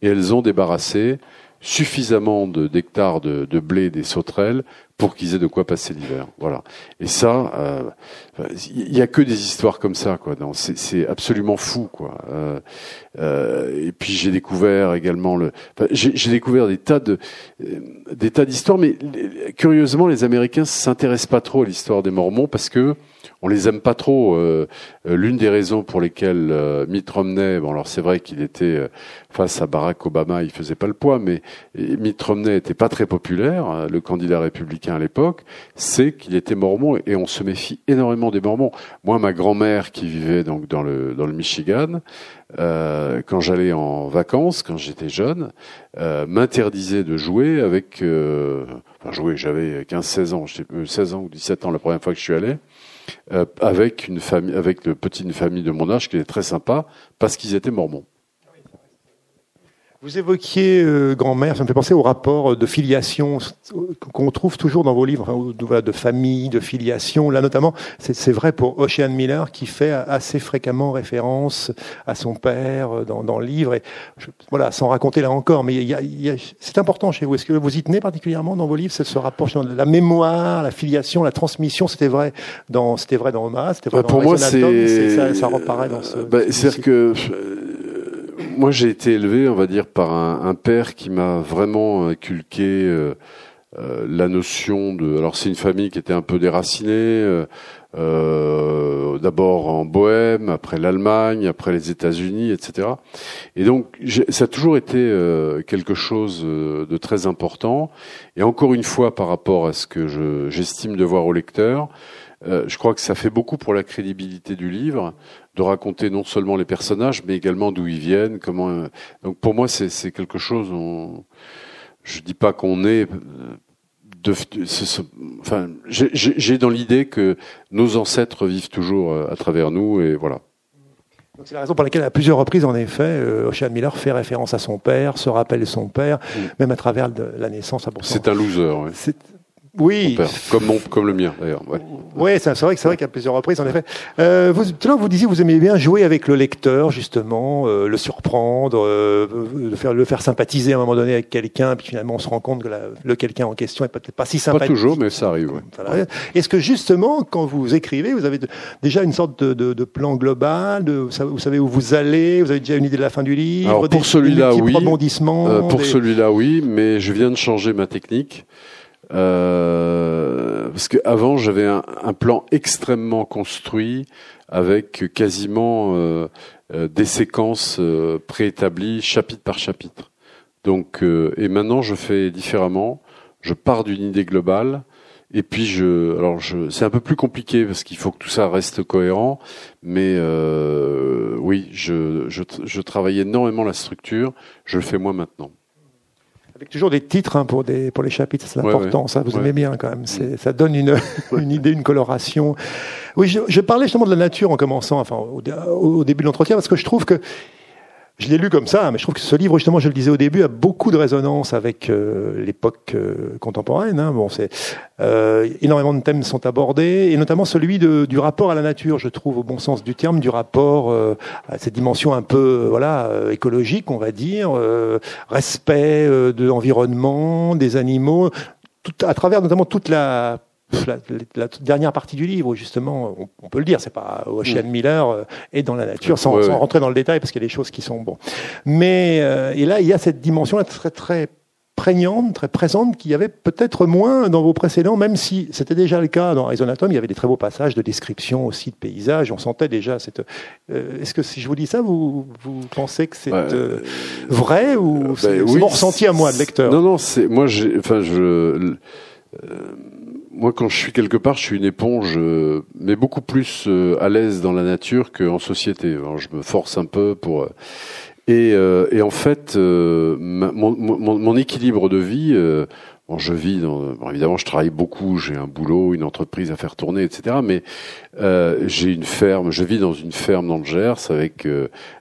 [SPEAKER 3] Et elles ont débarrassé suffisamment d'hectares de, de, blé des sauterelles pour qu'ils aient de quoi passer l'hiver. Voilà. Et ça, il euh, y a que des histoires comme ça, quoi. C'est absolument fou, quoi. Euh, euh, et puis j'ai découvert également le, j'ai découvert des tas de, des tas d'histoires, mais curieusement, les Américains s'intéressent pas trop à l'histoire des Mormons parce que on les aime pas trop. Euh, euh, l'une des raisons pour lesquelles euh, Mitt Romney, bon alors c'est vrai qu'il était face à Barack Obama, il faisait pas le poids, mais Mitt Romney était pas très populaire, le candidat républicain à l'époque, c'est qu'il était mormon et on se méfie énormément des mormons. Moi, ma grand-mère qui vivait donc dans le Michigan, euh, quand j'allais en vacances, quand j'étais jeune, euh, m'interdisait de jouer avec. Euh, enfin, jouer, j'avais 15-16 ans, 16 ans ou 17 ans la première fois que je suis allé. Avec une famille, avec le petit une famille de mon âge qui était très sympa parce qu'ils étaient mormons.
[SPEAKER 2] Vous évoquiez euh, grand-mère, ça me fait penser au rapport de filiation qu'on trouve toujours dans vos livres, enfin, de famille, de filiation. Là notamment, c'est vrai pour Ocean Miller qui fait assez fréquemment référence à son père euh, dans, dans le livre. Et voilà, sans raconter là encore, mais c'est important chez vous. Est-ce que vous y tenez particulièrement dans vos livres ce rapport, la mémoire, la filiation, la transmission. C'était vrai dans, c'était vrai dans Oma, c'était vrai
[SPEAKER 3] bah, dans Pour moi, c'est
[SPEAKER 2] ça, ça reparaît dans ce.
[SPEAKER 3] Bah, C'est-à-dire que moi, j'ai été élevé, on va dire, par un, un père qui m'a vraiment inculqué euh, euh, la notion de. Alors, c'est une famille qui était un peu déracinée. Euh, euh D'abord en Bohème, après l'Allemagne, après les États-Unis, etc. Et donc, ça a toujours été quelque chose de très important. Et encore une fois, par rapport à ce que j'estime devoir au lecteur, euh, je crois que ça fait beaucoup pour la crédibilité du livre de raconter non seulement les personnages, mais également d'où ils viennent. Comment. Euh, donc pour moi, c'est quelque chose. On, je dis pas qu'on est. Euh, de, enfin, j'ai dans l'idée que nos ancêtres vivent toujours à travers nous, et voilà.
[SPEAKER 2] C'est la raison pour laquelle, à plusieurs reprises, en effet, Ocean Miller fait référence à son père, se rappelle son père, mm. même à travers de la naissance.
[SPEAKER 3] C'est un loser. Ouais.
[SPEAKER 2] Oui.
[SPEAKER 3] comme, mon, comme le mien, d'ailleurs. Ouais.
[SPEAKER 2] Oui, c'est vrai vrai qu'à plusieurs reprises, en effet. Euh, vous, tout à l'heure, vous disiez que vous aimez bien jouer avec le lecteur, justement, euh, le surprendre, euh, le, faire, le faire sympathiser à un moment donné avec quelqu'un, puis finalement, on se rend compte que la, le quelqu'un en question est peut-être pas si sympathique.
[SPEAKER 3] Pas toujours, mais ça arrive.
[SPEAKER 2] Voilà. Est-ce que justement, quand vous écrivez, vous avez déjà une sorte de, de, de plan global, de, vous savez où vous allez, vous avez déjà une idée de la fin du livre,
[SPEAKER 3] Alors, pour celui-là, oui.
[SPEAKER 2] Rebondissements,
[SPEAKER 3] euh, pour celui-là, oui, mais je viens de changer ma technique. Euh, parce qu'avant j'avais un, plan extrêmement construit avec quasiment euh, euh des séquences euh, préétablies chapitre par chapitre. Donc et maintenant je fais différemment. Je pars d'une idée globale et puis je, alors je, c'est un peu plus compliqué parce qu'il faut que tout ça reste cohérent, mais euh, oui, je, je, je travaille énormément la structure. Je le fais moi maintenant.
[SPEAKER 2] Avec toujours des titres hein, pour, des, pour les chapitres, c'est important, ça vous aimez bien quand même. Ça donne une, une idée, une coloration. Oui, je, je, parlais justement de la nature en commençant, enfin au, au début de l'entretien, parce que je trouve que je l'ai lu comme ça, mais je trouve que ce livre, justement, je le disais au début, a beaucoup de résonance avec euh, l'époque euh, contemporaine. Hein. Bon, c'est euh, énormément de thèmes sont abordés, et notamment celui de, du rapport à la nature, je trouve, au bon sens du terme, du rapport euh, à cette dimension un peu, voilà, écologique, on va dire, respect de l'environnement, des animaux, tout, à travers notamment toute la la, la, dernière partie du livre, justement, on, peut le dire, c'est pas Ocean mm. Miller euh, est dans la nature, sans, sans rentrer dans le détail, parce qu'il y a des choses qui sont bon. Mais euh, et là, il y a cette dimension-là très très prégnante, très présente, qu'il y avait peut-être moins dans vos précédents, même si c'était déjà le cas dans Atom, il y avait des très beaux passages de description aussi de paysages, on sentait déjà cette... Euh, est-ce que si je vous dis ça, vous, vous pensez que c'est vrai ou c'est oui, mon ressenti à moi, de lecteur?
[SPEAKER 3] Non, non, c'est moi, enfin, je moi, quand je suis quelque part, je suis une éponge, euh, mais beaucoup plus euh, à l'aise dans la nature qu'en société. Je me force un peu pour. Euh, et, et en fait, mon, mon, mon, équilibre de vie, Bon, je vis dans, bon, évidemment, je travaille beaucoup, j'ai un boulot, une entreprise à faire tourner, etc. Mais j'ai une ferme, je vis dans une ferme dans le Gers avec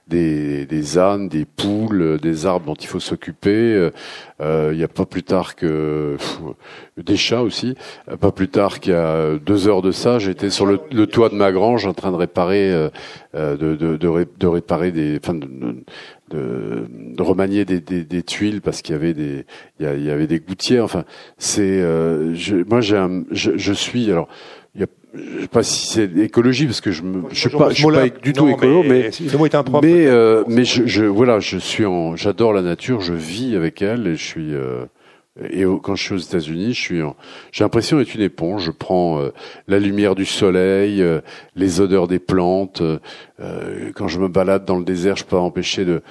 [SPEAKER 3] des, des, ânes, des poules, des arbres dont il faut s'occuper. Euh, il n'y a pas plus tard que des chats aussi. Pas plus tard qu'il y a deux heures de ça, j'étais sur le, toit de ma grange en train de réparer, de, de, de, de, réparer des, enfin, de, de remanier des, des, des, tuiles parce qu'il y avait des il y, avait des gouttières. Enfin, c'est euh, moi j'ai je, je, suis alors je sais pas si c'est écologie parce que je me je suis pas je suis pas du tout écolo mais mais euh, mais je, je, voilà je suis en j'adore la nature je vis avec elle et je suis euh, et quand je suis aux États-Unis, je suis, j'ai l'impression d'être une éponge. Je prends euh, la lumière du soleil, euh, les odeurs des plantes. Euh, quand je me balade dans le désert, je peux pas empêcher de,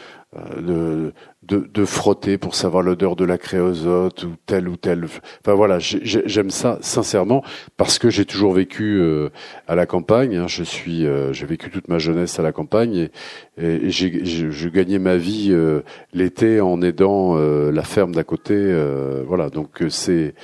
[SPEAKER 3] de, de, de, frotter pour savoir l'odeur de la créosote ou telle ou telle. Enfin voilà, j'aime ça sincèrement parce que j'ai toujours vécu euh, à la campagne. Hein. Je suis, euh, j'ai vécu toute ma jeunesse à la campagne et, et, j'ai, gagnais ma vie euh, l'été en aidant la ferme d'à côté. voilà, donc c'est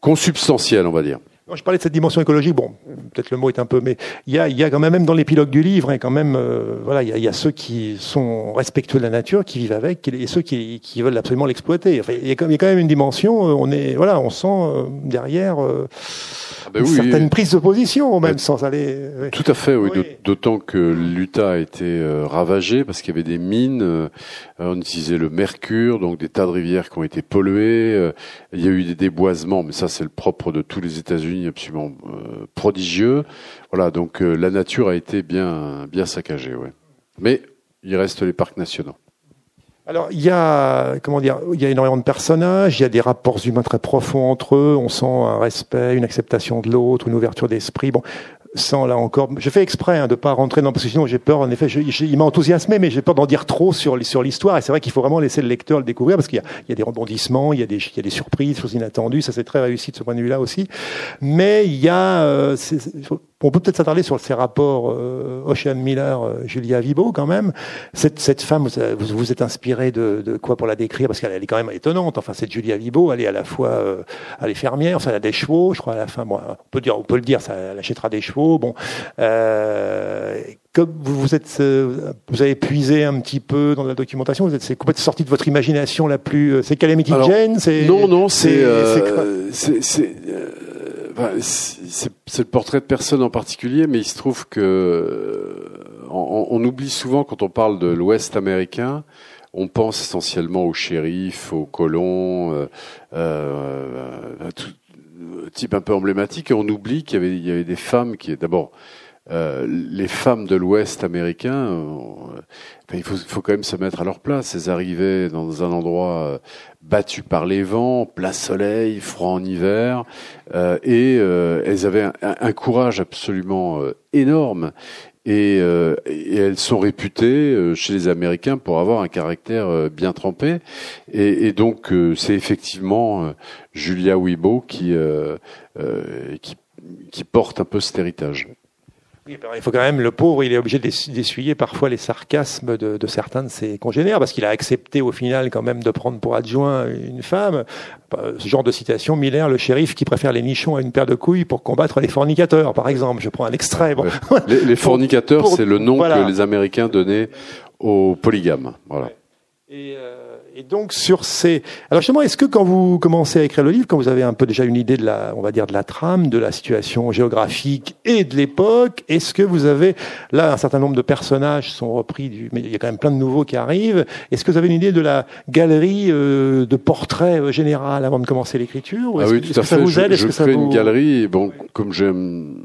[SPEAKER 3] consubstantiel, on va dire
[SPEAKER 2] je parlais de cette dimension écologique, bon, peut-être le mot est un peu, mais il y a, y a quand même, même dans l'épilogue du livre, hein, quand même, euh, voilà, il y, a, y, a, ceux qui sont respectueux de la nature, qui vivent avec, et ceux qui, qui veulent absolument l'exploiter. Enfin, il, y a quand même une dimension, euh, on est, voilà, on sent euh, derrière ah ben une oui, certaine prise de position, même sans aller.
[SPEAKER 3] Tout à fait, oui. D'autant que l'Utah a été ravagé parce qu'il y avait des mines, on utilisait le mercure, donc des tas de rivières qui ont été polluées. il y a eu des déboisements, mais ça c'est le propre de tous les États-Unis absolument euh, prodigieux. Voilà, donc euh, la nature a été bien, bien saccagée. Mais il reste les parcs nationaux.
[SPEAKER 2] Alors il y a comment dire, il y a énormément de personnages, il y a des rapports humains très profonds entre eux, on sent un respect, une acceptation de l'autre, une ouverture d'esprit. Bon, sans là encore, je fais exprès hein, de pas rentrer dans parce que sinon j'ai peur. En effet, je, il m'a enthousiasmé, mais j'ai peur d'en dire trop sur sur l'histoire. Et c'est vrai qu'il faut vraiment laisser le lecteur le découvrir parce qu'il y y a des rebondissements, il y a des il y a des surprises, choses inattendues. Ça c'est très réussi de ce point de vue-là aussi. Mais il y a, euh, on peut peut-être s'attarder sur ces rapports euh, Ocean Miller, euh, Julia Vibo quand même. Cette, cette femme, vous vous êtes inspiré de, de quoi pour la décrire? Parce qu'elle est quand même étonnante. Enfin, cette Julia Vibo, elle est à la fois, euh, elle est fermière, enfin, elle a des chevaux, je crois à la fin. Bon, on peut dire, on peut le dire, ça, elle achètera des chevaux. Bon, euh, comme vous, vous êtes, euh, vous avez puisé un petit peu dans la documentation. Vous êtes, c'est complètement sorti de votre imagination la plus. Euh, c'est Calamity Jane. C'est
[SPEAKER 3] non, non, c'est, c'est c'est le portrait de personne en particulier, mais il se trouve que euh, on, on oublie souvent quand on parle de l'Ouest américain, on pense essentiellement aux shérifs, aux colons, euh, euh, tout, type un peu emblématique, et on oublie qu'il y y avait des femmes qui, d'abord, euh, les femmes de l'Ouest américain, ben, il faut, quand même se mettre à leur place. Elles arrivaient dans un endroit battu par les vents, plein soleil, froid en hiver, et elles avaient un, courage absolument énorme. Et, euh, elles sont réputées euh, chez les Américains pour avoir un caractère euh, bien trempé. Et, donc c'est effectivement Julia Wibo qui, qui, qui porte un peu cet héritage.
[SPEAKER 2] Oui, il faut quand même, le pauvre, il est obligé d'essuyer parfois les sarcasmes de, de, certains de ses congénères, parce qu'il a accepté au final quand même de prendre pour adjoint une femme. Ce genre de citation, Miller, le shérif qui préfère les nichons à une paire de couilles pour combattre les fornicateurs, par exemple. Je prends un extrait.
[SPEAKER 3] Les, les, fornicateurs, c'est le nom que les Américains donnaient aux polygames. Voilà.
[SPEAKER 2] Et euh, et donc sur ces, alors justement, est-ce que quand vous commencez à écrire le livre, quand vous avez un peu déjà une idée de la, on va dire de la trame, de la situation géographique et de l'époque, est-ce que vous avez là un certain nombre de personnages sont repris du, mais il y a quand même plein de nouveaux qui arrivent. Est-ce que vous avez une idée de la galerie euh, de portraits euh, général avant de commencer l'écriture?
[SPEAKER 3] Ah oui, tout à fait. Ça vous aide? Je, je fais une galerie. Bon, comme j'aime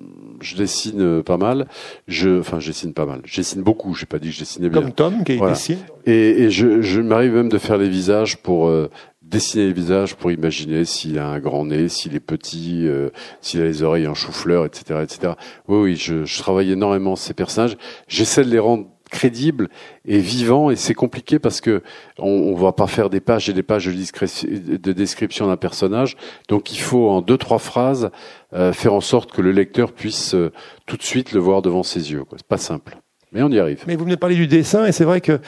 [SPEAKER 3] je dessine euh, pas mal. Je, enfin, je dessine pas mal. Je dessine beaucoup. J'ai pas dit que je dessinais bien.
[SPEAKER 2] Comme Tom qui dessine.
[SPEAKER 3] Et, et je, je m'arrive même de faire les visages pour euh, dessiner les visages pour imaginer s'il a un grand nez, s'il est petit, euh, s'il a les oreilles en chou-fleur, etc., etc. Oui, oui, je, je travaille énormément ces personnages. J'essaie de les rendre crédible et vivant et c'est compliqué parce que on, on va pas faire des pages et des pages de, description d'un personnage. Donc il faut en deux trois phrases euh, faire en sorte que le lecteur puisse euh, tout de suite le voir devant ses yeux c'est pas simple. Mais on y arrive.
[SPEAKER 2] Mais vous venez de parler du dessin et c'est vrai que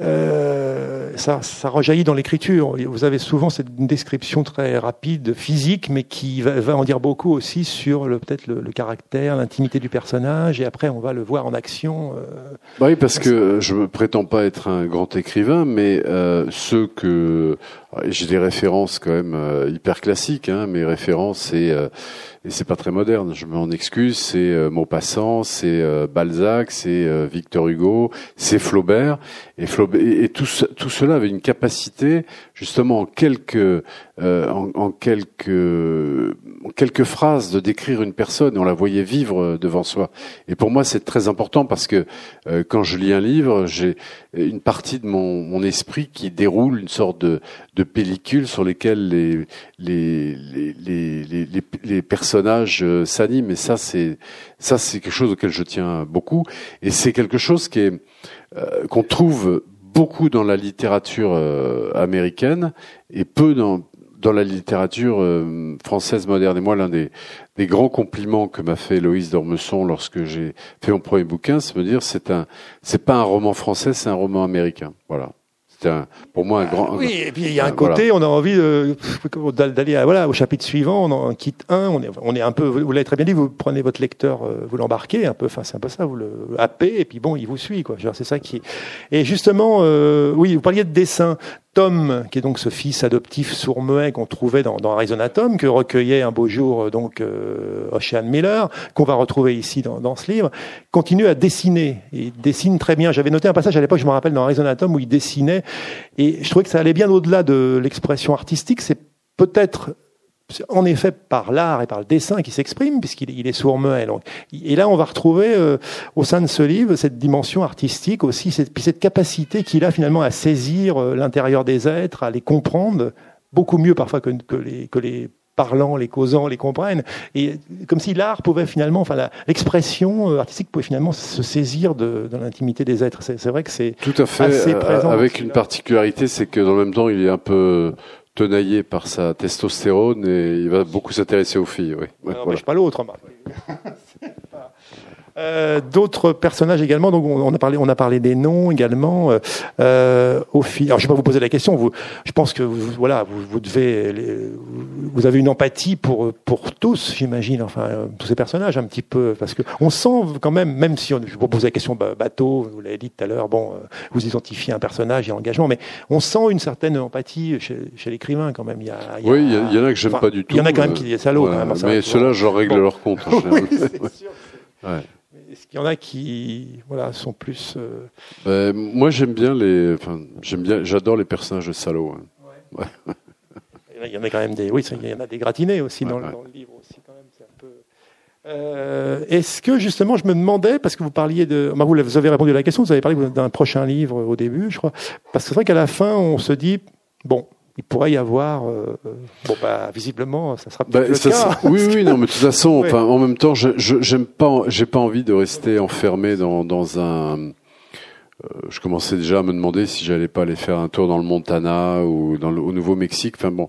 [SPEAKER 2] euh, ça, ça rejaillit dans l'écriture. Vous avez souvent cette description très rapide, physique, mais qui va, en dire beaucoup aussi sur peut-être le, le, caractère, l'intimité du personnage, et après on va le voir en action. Euh,
[SPEAKER 3] bah oui, parce que je me prétends pas être un grand écrivain, mais euh, ceux que j'ai des références quand même euh, hyper classiques. Hein, mes références, c'est et c'est pas très moderne, je m'en excuse, c'est euh, Maupassant, c'est euh, Balzac, c'est euh, Victor Hugo, c'est Flaubert, et, Flaubert, et, tout, tout, cela avait une capacité, justement, en quelques, euh, en, quelques, quelques phrases, de décrire une personne, on la voyait vivre devant soi. Et pour moi, c'est très important parce que quand je lis un livre, j'ai une partie de mon, mon, esprit qui déroule une sorte de, de pellicule sur lesquelles les, les, les, les, les, les personnages euh, s'animent. Et ça, c'est ça, c'est quelque chose auquel je tiens beaucoup. Et c'est quelque chose qui est euh, qu'on trouve beaucoup dans la littérature euh, américaine et peu dans dans la littérature française moderne. Et moi, l'un des, des grands compliments que m'a fait Loïse d'Ormesson lorsque j'ai fait mon premier bouquin, c'est me dire c'est un c'est pas un roman français, c'est un roman américain. Voilà. C'est pour moi un grand.
[SPEAKER 2] Oui, et puis il y a un côté, on a envie d'aller voilà au chapitre suivant. On en quitte un, on est, on est un peu. Vous l'avez très bien dit, vous prenez votre lecteur, euh, vous l'embarquez un peu. Enfin, c'est un peu ça, vous le happez et puis bon, il vous suit quoi. C'est ça qui. Et justement, euh, oui, vous parliez de dessin. Tom, qui est donc ce fils adoptif sourd-muet qu'on trouvait dans, dans, Arizona Tom, que recueillait un beau jour euh, donc euh, Ocean Miller, qu'on va retrouver ici dans, dans, ce livre, continue à dessiner. Il dessine très bien. J'avais noté un passage à l'époque, je me rappelle, dans Arizona Tom, où il dessinait, et je trouvais que ça allait bien au-delà de l'expression artistique. C'est peut-être en effet par l'art et par le dessin qui s'exprime, puisqu'il il est sourd-muet. Et là, on va retrouver euh, au sein de ce livre cette dimension artistique aussi, cette, puis cette capacité qu'il a finalement à saisir euh, l'intérieur des êtres, à les comprendre beaucoup mieux parfois que, que, les, que les parlants, les causants les comprennent. Et comme si l'art pouvait finalement, enfin l'expression euh, artistique pouvait finalement se saisir de, de l'intimité des êtres. C'est vrai que c'est
[SPEAKER 3] tout à fait
[SPEAKER 2] assez présent
[SPEAKER 3] avec une particularité, c'est que dans le même temps, il est un peu tenaillé par sa testostérone et il va beaucoup s'intéresser aux filles. Oui.
[SPEAKER 2] Ouais, voilà. pas l'autre. Euh, D'autres personnages également. Donc on a parlé, on a parlé des noms également. Euh, euh au fil. Alors je vais pas vous poser la question. Vous, je pense que vous, voilà, vous, vous devez, vous avez une empathie pour pour tous, j'imagine. Enfin, euh, tous ces personnages un petit peu, parce que on sent quand même, même si on, je vous pose la question bateau, vous l'avez dit tout à l'heure. Bon, vous identifiez un personnage et engagement, mais on sent une certaine empathie chez, chez l'écrivain quand même. Il y a,
[SPEAKER 3] il y a, oui, il y, en a que j'aime
[SPEAKER 2] enfin,
[SPEAKER 3] pas du tout.
[SPEAKER 2] Il y en a quand même qui est salaud.
[SPEAKER 3] Voilà,
[SPEAKER 2] quand même,
[SPEAKER 3] mais ceux-là, je règle bon. leur compte.
[SPEAKER 2] oui, ouais. Est-ce qu'il y en a qui, voilà, sont plus. Euh...
[SPEAKER 3] Ben, moi, j'aime bien les. Enfin, j'aime bien. J'adore les personnages de salauds. Hein.
[SPEAKER 2] Ouais. ouais. il y en a quand même des. Oui, il y en a des gratinés aussi dans, dans, le livre aussi quand même. C'est un peu. Euh, Est-ce que justement, je me demandais, parce que vous parliez de, bah, vous avez répondu à la question, vous avez parlé d'un prochain livre au début, je crois, parce que c'est vrai qu'à la fin, on se dit, bon, il pourrait y avoir, euh, bon bah visiblement, ça sera peut-être bah, le cas.
[SPEAKER 3] Oui, oui, non, mais de toute façon, enfin, en même temps, je j'aime pas, j'ai pas envie de rester enfermé dans dans un euh, je commençais déjà à me demander si j'allais pas aller faire un tour dans le Montana ou dans le, au Nouveau-Mexique. Enfin bon,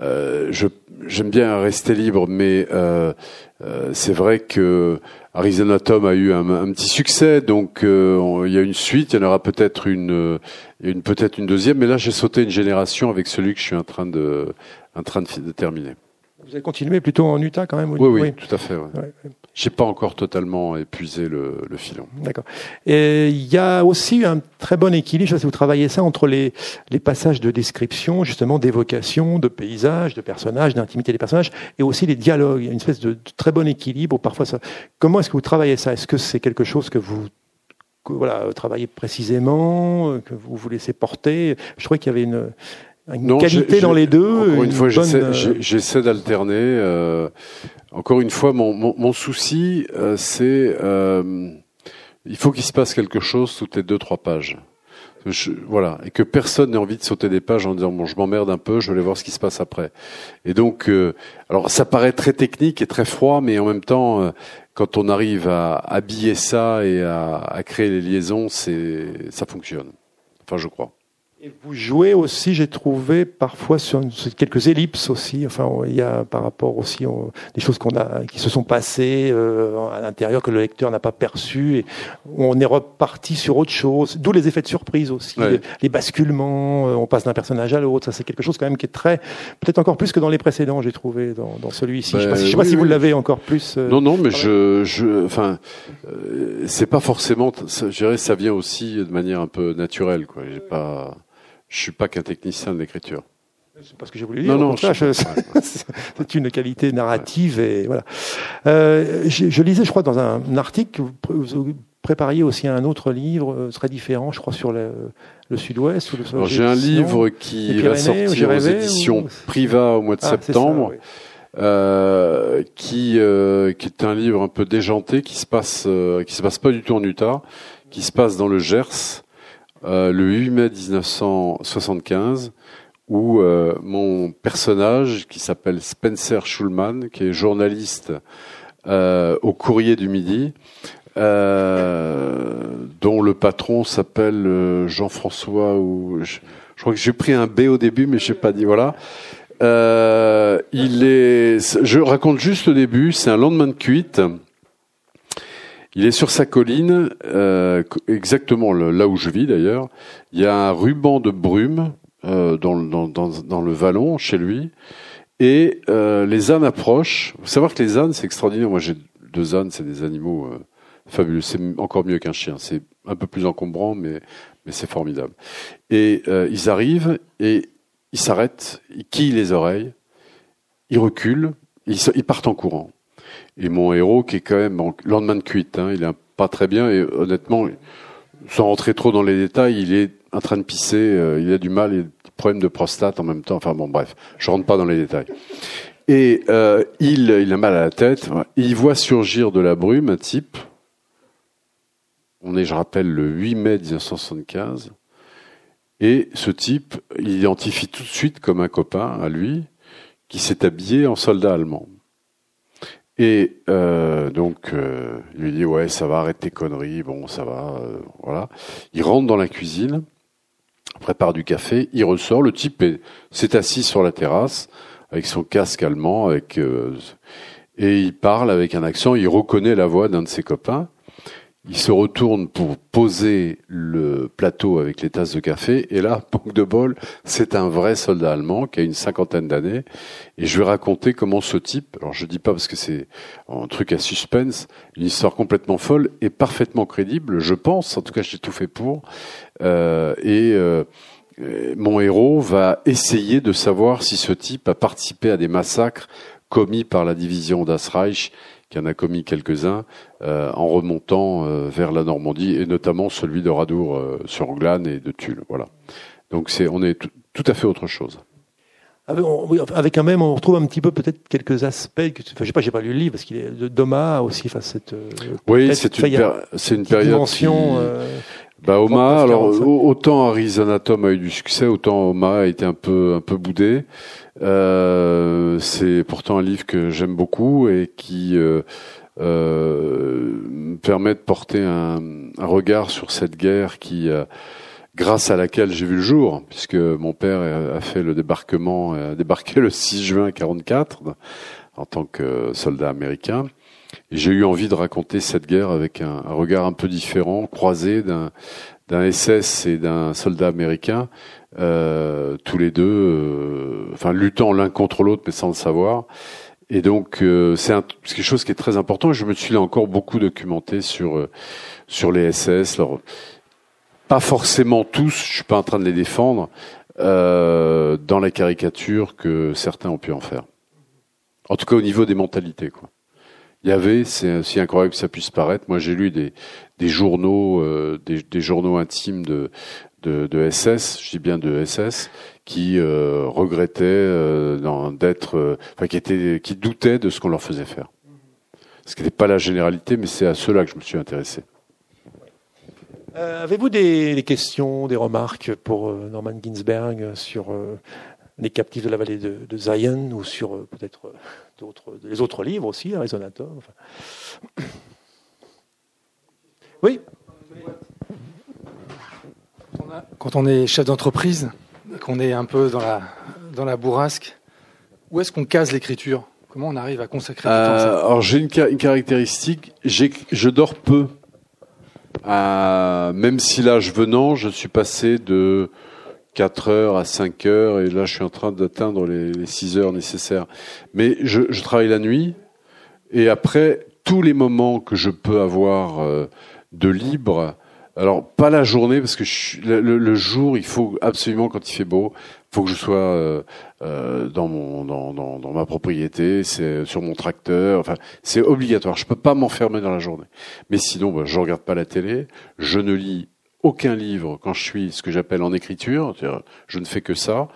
[SPEAKER 3] euh, je j'aime bien rester libre, mais euh, euh, c'est vrai que Arizona Tom a eu un, petit succès, donc euh, il y a une suite, il y en aura peut-être une, une peut-être une deuxième, mais là j'ai sauté une génération avec celui que je suis en train de, en train de terminer.
[SPEAKER 2] Vous avez continué plutôt en Utah quand même
[SPEAKER 3] Oui, oui, oui, tout à fait. Ouais. Ouais. J'ai pas encore totalement épuisé le, le filon.
[SPEAKER 2] D'accord. Et il y a aussi un très bon équilibre, je sais si vous travaillez ça, entre les, les passages de description, justement d'évocation, de paysages, de personnages, d'intimité des personnages, et aussi les dialogues. Il y a une espèce de, de très bon équilibre. Parfois, ça... comment est-ce que vous travaillez ça? Est-ce que c'est quelque chose que vous que, voilà, travaillez précisément, que vous vous laissez porter? Je trouvais qu'il y avait une, une non, qualité dans les deux.
[SPEAKER 3] Encore une, une fois, euh, j'essaie d'alterner. Euh, encore une fois, mon, mon, mon souci, euh, c'est euh, il faut qu'il se passe quelque chose toutes les deux trois pages. Je, voilà, et que personne n'ait envie de sauter des pages en disant bon, je m'emmerde un peu, je vais aller voir ce qui se passe après. Et donc, euh, alors ça paraît très technique et très froid, mais en même temps, euh, quand on arrive à habiller ça et à, à créer les liaisons, c'est ça fonctionne. Enfin, je crois.
[SPEAKER 2] Et vous jouez aussi, j'ai trouvé parfois sur quelques ellipses aussi. Enfin, il y a par rapport aussi on, des choses qu'on a, qui se sont passées euh, à l'intérieur que le lecteur n'a pas perçu et on est reparti sur autre chose. D'où les effets de surprise aussi, ouais. les, les, basculements. Euh, on passe d'un personnage à l'autre. Ça, c'est quelque chose quand même qui est très, peut-être encore plus que dans les précédents. J'ai trouvé dans, dans celui-ci. Ben, je ne sais pas, si, oui, si vous l'avez encore plus.
[SPEAKER 3] Euh, non, non, mais je, je, enfin, euh, c'est pas forcément. Je dirais, ça vient aussi de manière un peu naturelle. Quoi. J'ai pas. Je suis pas qu'un technicien de l'écriture.
[SPEAKER 2] C'est pas ce que j'ai voulu dire. Non, non, c'est une qualité narrative et voilà. Euh, je, je, lisais, je crois, dans un article que vous, prépariez aussi un autre livre euh, très différent, je crois, sur le, le Sud-Ouest.
[SPEAKER 3] J'ai un livre qui va sortir aux éditions ou... Priva au mois de ah, septembre. Ça, oui. Euh, qui euh, qui est un livre un peu déjanté qui se passe euh, qui se passe pas du tout en Utah, qui se passe dans le Gers euh, le 8 mai 1975, où euh, mon personnage, qui s'appelle Spencer Schulman, qui est journaliste euh, au Courrier du Midi, dont le patron s'appelle Jean-François ou je, crois que j'ai pris un B au début, mais je n'ai pas dit voilà. Il est, je raconte juste le début. C'est un lendemain de cuite. Il est sur sa colline, euh, exactement là où je vis d'ailleurs. Il y a un ruban de brume euh, dans, le vallon chez lui. Et euh, les ânes approchent. Vous savoir que les ânes, c'est extraordinaire. Moi, j'ai deux ânes, c'est des animaux fabuleux. C'est encore mieux qu'un chien. C'est un peu plus encombrant, mais, c'est formidable. Et ils arrivent et ils s'arrêtent, ils quillent les oreilles, ils reculent, ils partent en courant. Et mon héros, qui est quand même en lendemain de cuite, hein, il est pas très bien et honnêtement, sans rentrer trop dans les détails, il est en train de pisser, euh, il a du mal, il a des problèmes de prostate en même temps. Enfin bon, bref, je rentre pas dans les détails. Et euh, il, il a mal à la tête. Il voit surgir de la brume un type. On est, je rappelle, le 8 mai 1975. Et ce type, il identifie tout de suite comme un copain à lui, qui s'est habillé en soldat allemand. Et euh, donc, euh, il lui dit ouais, ça va, arrête tes conneries, bon, ça va, euh, voilà. Il rentre dans la cuisine, prépare du café, il ressort. Le type s'est assis sur la terrasse avec son casque allemand, avec et il parle avec un accent. Il reconnaît la voix d'un de ses copains. Il se retourne pour poser le plateau avec les tasses de café. Et là, manque de bol, c'est un vrai soldat allemand qui a une cinquantaine d'années. Et je vais raconter comment ce type, alors je dis pas parce que c'est un truc à suspense, une histoire complètement folle et parfaitement crédible, je pense. En tout cas, j'ai tout fait pour. Euh, et euh, mon héros va essayer de savoir si ce type a participé à des massacres commis par la division d'Asreich qui en a commis quelques-uns euh, en remontant euh, vers la Normandie et notamment celui de Radour euh, sur Glane et de Tulle. Voilà. Donc c'est on est tout à fait autre chose.
[SPEAKER 2] avec, un même, on retrouve un petit peu peut-être quelques aspects. Enfin, je sais pas, j'ai pas lu le livre parce qu'il est de Doma aussi. Enfin, cette.
[SPEAKER 3] oui, c'est une, c'est une période. Dimension, bah, Oma, alors autant Arizona Tom a eu du succès, autant Oma a été un peu un peu boudé. Euh, c'est pourtant un livre que j'aime beaucoup et qui euh, euh, me permet de porter un, un, regard sur cette guerre qui, euh, grâce à laquelle j'ai vu le jour, puisque mon père a fait le débarquement, a débarqué le 6 juin 44 en tant que soldat américain j'ai eu envie de raconter cette guerre avec un, un regard un peu différent, croisé d'un d'un SS et d'un soldat américain, euh, tous les deux, euh, enfin luttant l'un contre l'autre, mais sans le savoir. Et donc euh, c'est quelque chose qui est très important. Je me suis là encore beaucoup documenté sur euh, sur les SS. Alors, pas forcément tous, je suis pas en train de les défendre dans la caricature que certains ont pu en faire. En tout cas au niveau des mentalités, quoi. Il y avait, c'est aussi incroyable que ça puisse paraître. Moi, j'ai lu des, journaux, euh, des, journaux intimes de, SS, je dis bien de SS, qui euh, regrettaient euh, d'être, enfin, qui étaient, qui doutaient de ce qu'on leur faisait faire. Ce qui n'était pas la généralité, mais c'est à cela que je me suis intéressé.
[SPEAKER 2] Avez-vous des, questions, des remarques pour Norman Ginsberg sur les captifs de la vallée de, de Zion ou sur peut-être d'autres, les autres livres aussi, Arizonator. Enfin. Oui.
[SPEAKER 4] Quand on est chef d'entreprise, qu'on est un peu dans la, dans la bourrasque, où est-ce qu'on case l'écriture? Comment on arrive à consacrer du temps
[SPEAKER 3] euh, Alors j'ai une, une, caractéristique, je dors peu. Euh, même si l'âge venant, je suis passé de 4 heures à 5 heures, et là je suis en train d'atteindre les, les 6 heures nécessaires. Mais je, je, travaille la nuit, et après, tous les moments que je peux avoir euh, de libre, alors pas la journée, parce que je, le, le, jour, il faut absolument, quand il fait beau, faut que je sois euh, euh, dans, mon, dans, dans, dans ma propriété, c'est sur mon tracteur, enfin c'est obligatoire, je peux pas m'enfermer dans la journée. Mais sinon, bah, je regarde pas la télé, je ne lis aucun livre quand je suis ce que j'appelle en écriture, je ne fais que ça,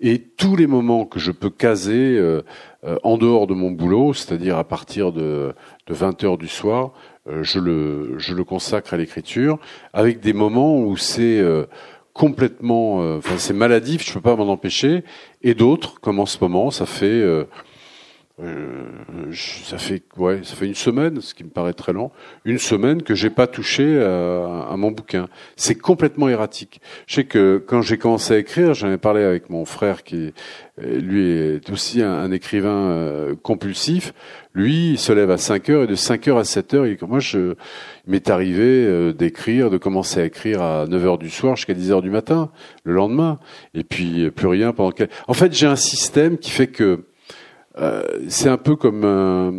[SPEAKER 3] et tous les moments que je peux caser euh, euh, en dehors de mon boulot, c'est-à-dire à partir de, de 20 heures du soir, euh, je, le, je le consacre à l'écriture, avec des moments où c'est euh, complètement, euh, enfin c'est maladif, je peux pas m'en empêcher, et d'autres, comme en ce moment, ça fait euh, ça fait ouais, ça fait une semaine, ce qui me paraît très long, une semaine que j'ai pas touché à, à mon bouquin. C'est complètement erratique. Je sais que quand j'ai commencé à écrire, j'en ai parlé avec mon frère qui lui est aussi un, écrivain euh, compulsif. Lui, il se lève à 5 heures et de 5 heures à 7 heures, il, moi, je, m'est arrivé euh, d'écrire, de commencer à écrire à 9 heures du soir jusqu'à 10 heures du matin, le lendemain. Et puis, plus rien pendant quel... En fait, j'ai un système qui fait que euh, c'est un peu comme un,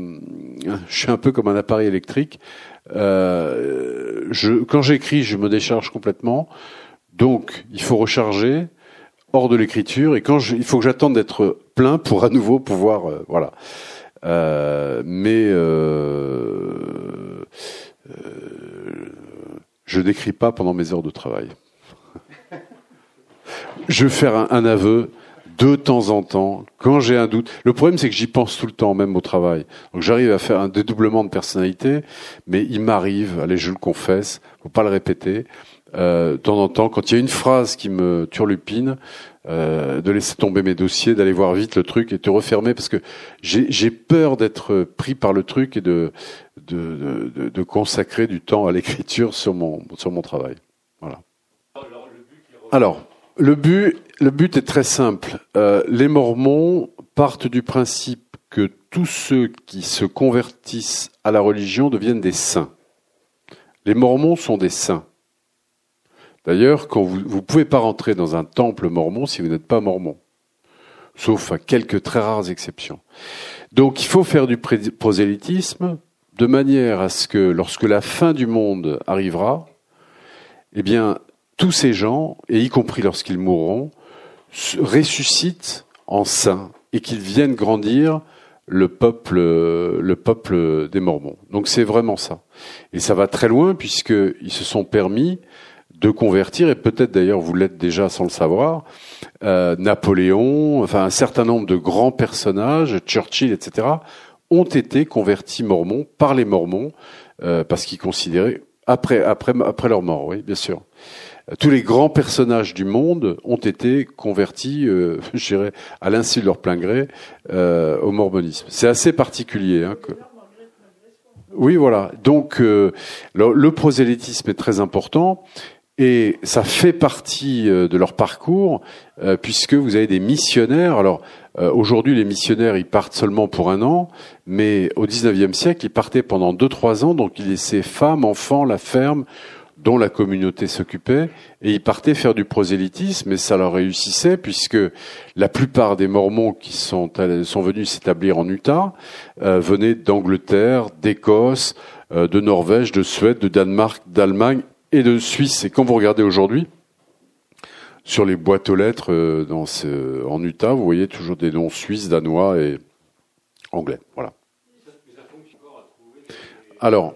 [SPEAKER 3] je suis un peu comme un appareil électrique. Euh, je, quand j'écris, je me décharge complètement. Donc, il faut recharger hors de l'écriture. Et quand je, il faut que j'attende d'être plein pour à nouveau pouvoir, euh, voilà. Euh, mais euh, je n'écris pas pendant mes heures de travail. je vais faire un aveu de temps en temps, quand j'ai un doute. Le problème, c'est que j'y pense tout le temps, même au travail. Donc j'arrive à faire un dédoublement de personnalité, mais il m'arrive, allez, je le confesse, faut pas le répéter, euh, de temps en temps, quand il y a une phrase qui me turlupine, euh, de laisser tomber mes dossiers, d'aller voir vite le truc et de refermer, parce que j'ai peur d'être pris par le truc et de, de, de, de consacrer du temps à l'écriture sur mon, sur mon travail. Voilà. Alors, le but, le but est très simple. Euh, les Mormons partent du principe que tous ceux qui se convertissent à la religion deviennent des saints. Les Mormons sont des saints. D'ailleurs, quand vous ne pouvez pas rentrer dans un temple mormon si vous n'êtes pas mormon, sauf à quelques très rares exceptions. Donc, il faut faire du prosélytisme de manière à ce que, lorsque la fin du monde arrivera, eh bien, tous ces gens, et y compris lorsqu'ils mourront, ressuscitent en saints et qu'ils viennent grandir le peuple, le peuple des Mormons. Donc c'est vraiment ça. Et ça va très loin puisqu'ils se sont permis de convertir, et peut-être d'ailleurs vous l'êtes déjà sans le savoir, Napoléon, enfin un certain nombre de grands personnages, Churchill, etc., ont été convertis mormons par les mormons parce qu'ils considéraient après après après leur mort, oui, bien sûr tous les grands personnages du monde ont été convertis, euh, je dirais, à l'insu de leur plein gré, euh, au mormonisme. C'est assez particulier. Hein, que... Oui, voilà. Donc, euh, le, prosélytisme est très important. Et ça fait partie euh, de leur parcours, euh, puisque vous avez des missionnaires. Alors aujourd'hui, les missionnaires, ils partent seulement pour un an, mais au XIXe siècle, ils partaient pendant deux trois ans. Donc ils laissaient femmes, enfants, la ferme, dont la communauté s'occupait, et ils partaient faire du prosélytisme, et ça leur réussissait, puisque la plupart des Mormons qui sont, sont venus s'établir en Utah euh, venaient d'Angleterre, d'Écosse, euh, de Norvège, de Suède, de Danemark, d'Allemagne et de Suisse. Et quand vous regardez aujourd'hui, sur les boîtes aux lettres euh, dans ce, en Utah, vous voyez toujours des noms suisses, danois et anglais. Voilà. Alors,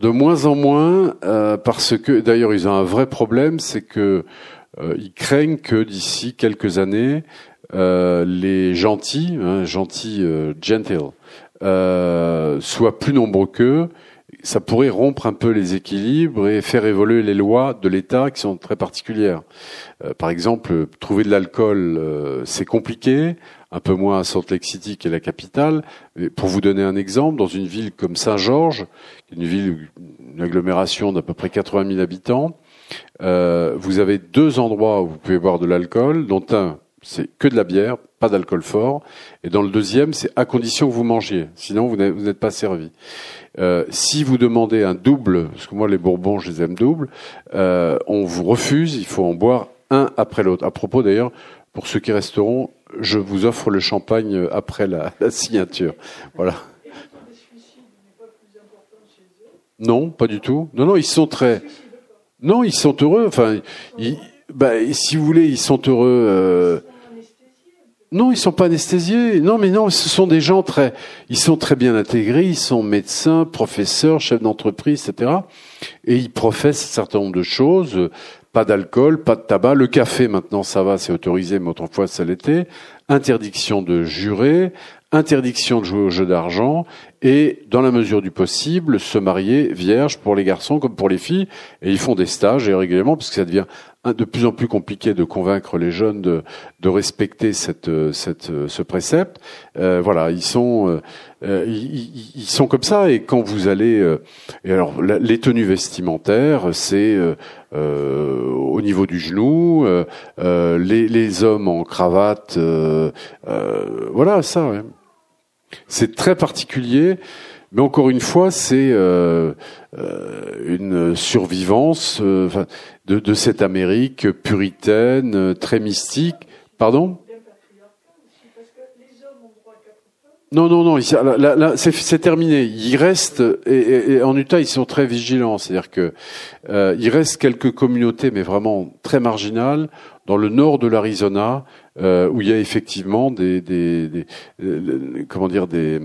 [SPEAKER 3] de moins en moins, euh, parce que d'ailleurs ils ont un vrai problème, c'est que euh, ils craignent que d'ici quelques années, euh, les gentils, hein, gentils gentle, soient plus nombreux qu'eux. Ça pourrait rompre un peu les équilibres et faire évoluer les lois de l'État qui sont très particulières. par exemple, trouver de l'alcool, c'est compliqué un peu moins à Salt Lake City qui est la capitale. Mais pour vous donner un exemple, dans une ville comme Saint-Georges, une ville, une agglomération d'à peu près 80 000 habitants, euh, vous avez deux endroits où vous pouvez boire de l'alcool, dont un, c'est que de la bière, pas d'alcool fort, et dans le deuxième, c'est à condition que vous mangiez, sinon vous n'êtes pas servi. Euh, si vous demandez un double, parce que moi les Bourbons je les aime double, euh, on vous refuse, il faut en boire un après l'autre. À propos d'ailleurs, pour ceux qui resteront, je vous offre le champagne après la, signature. Voilà. Non, pas du tout. Non, non, ils sont très. Non, ils sont heureux. Enfin, bah, si vous voulez, ils sont heureux. Euh, non, ils sont pas anesthésiés. Non, mais non, ce sont des gens très. Ils sont très bien intégrés. Ils sont médecins, professeurs, chefs d'entreprise, etc. Et ils professent un certain nombre de choses pas d'alcool, pas de tabac. Le café, maintenant, ça va, c'est autorisé, mais autrefois, ça l'était. Interdiction de jurer, interdiction de jouer au jeu d'argent, et, dans la mesure du possible, se marier vierge pour les garçons comme pour les filles. Et ils font des stages, régulièrement, parce que ça devient de plus en plus compliqué de convaincre les jeunes de, respecter cette, cette, ce précepte. Euh, voilà, ils sont, euh, ils, sont comme ça. Et quand vous allez, euh, et alors les tenues vestimentaires, c'est euh, au niveau du genou, les, les, hommes en cravate, voilà ça. Ouais. C'est très particulier. Mais encore une fois, c'est euh, une survivance euh, de, de, cette Amérique puritaine, très mystique. Pardon? Non, non, non. Là, là, c'est terminé. Il reste et, en Utah, ils sont très vigilants. C'est-à-dire que euh, il reste quelques communautés, mais vraiment très marginales, dans le nord de l'Arizona, euh, où il y a effectivement des euh, comment dire des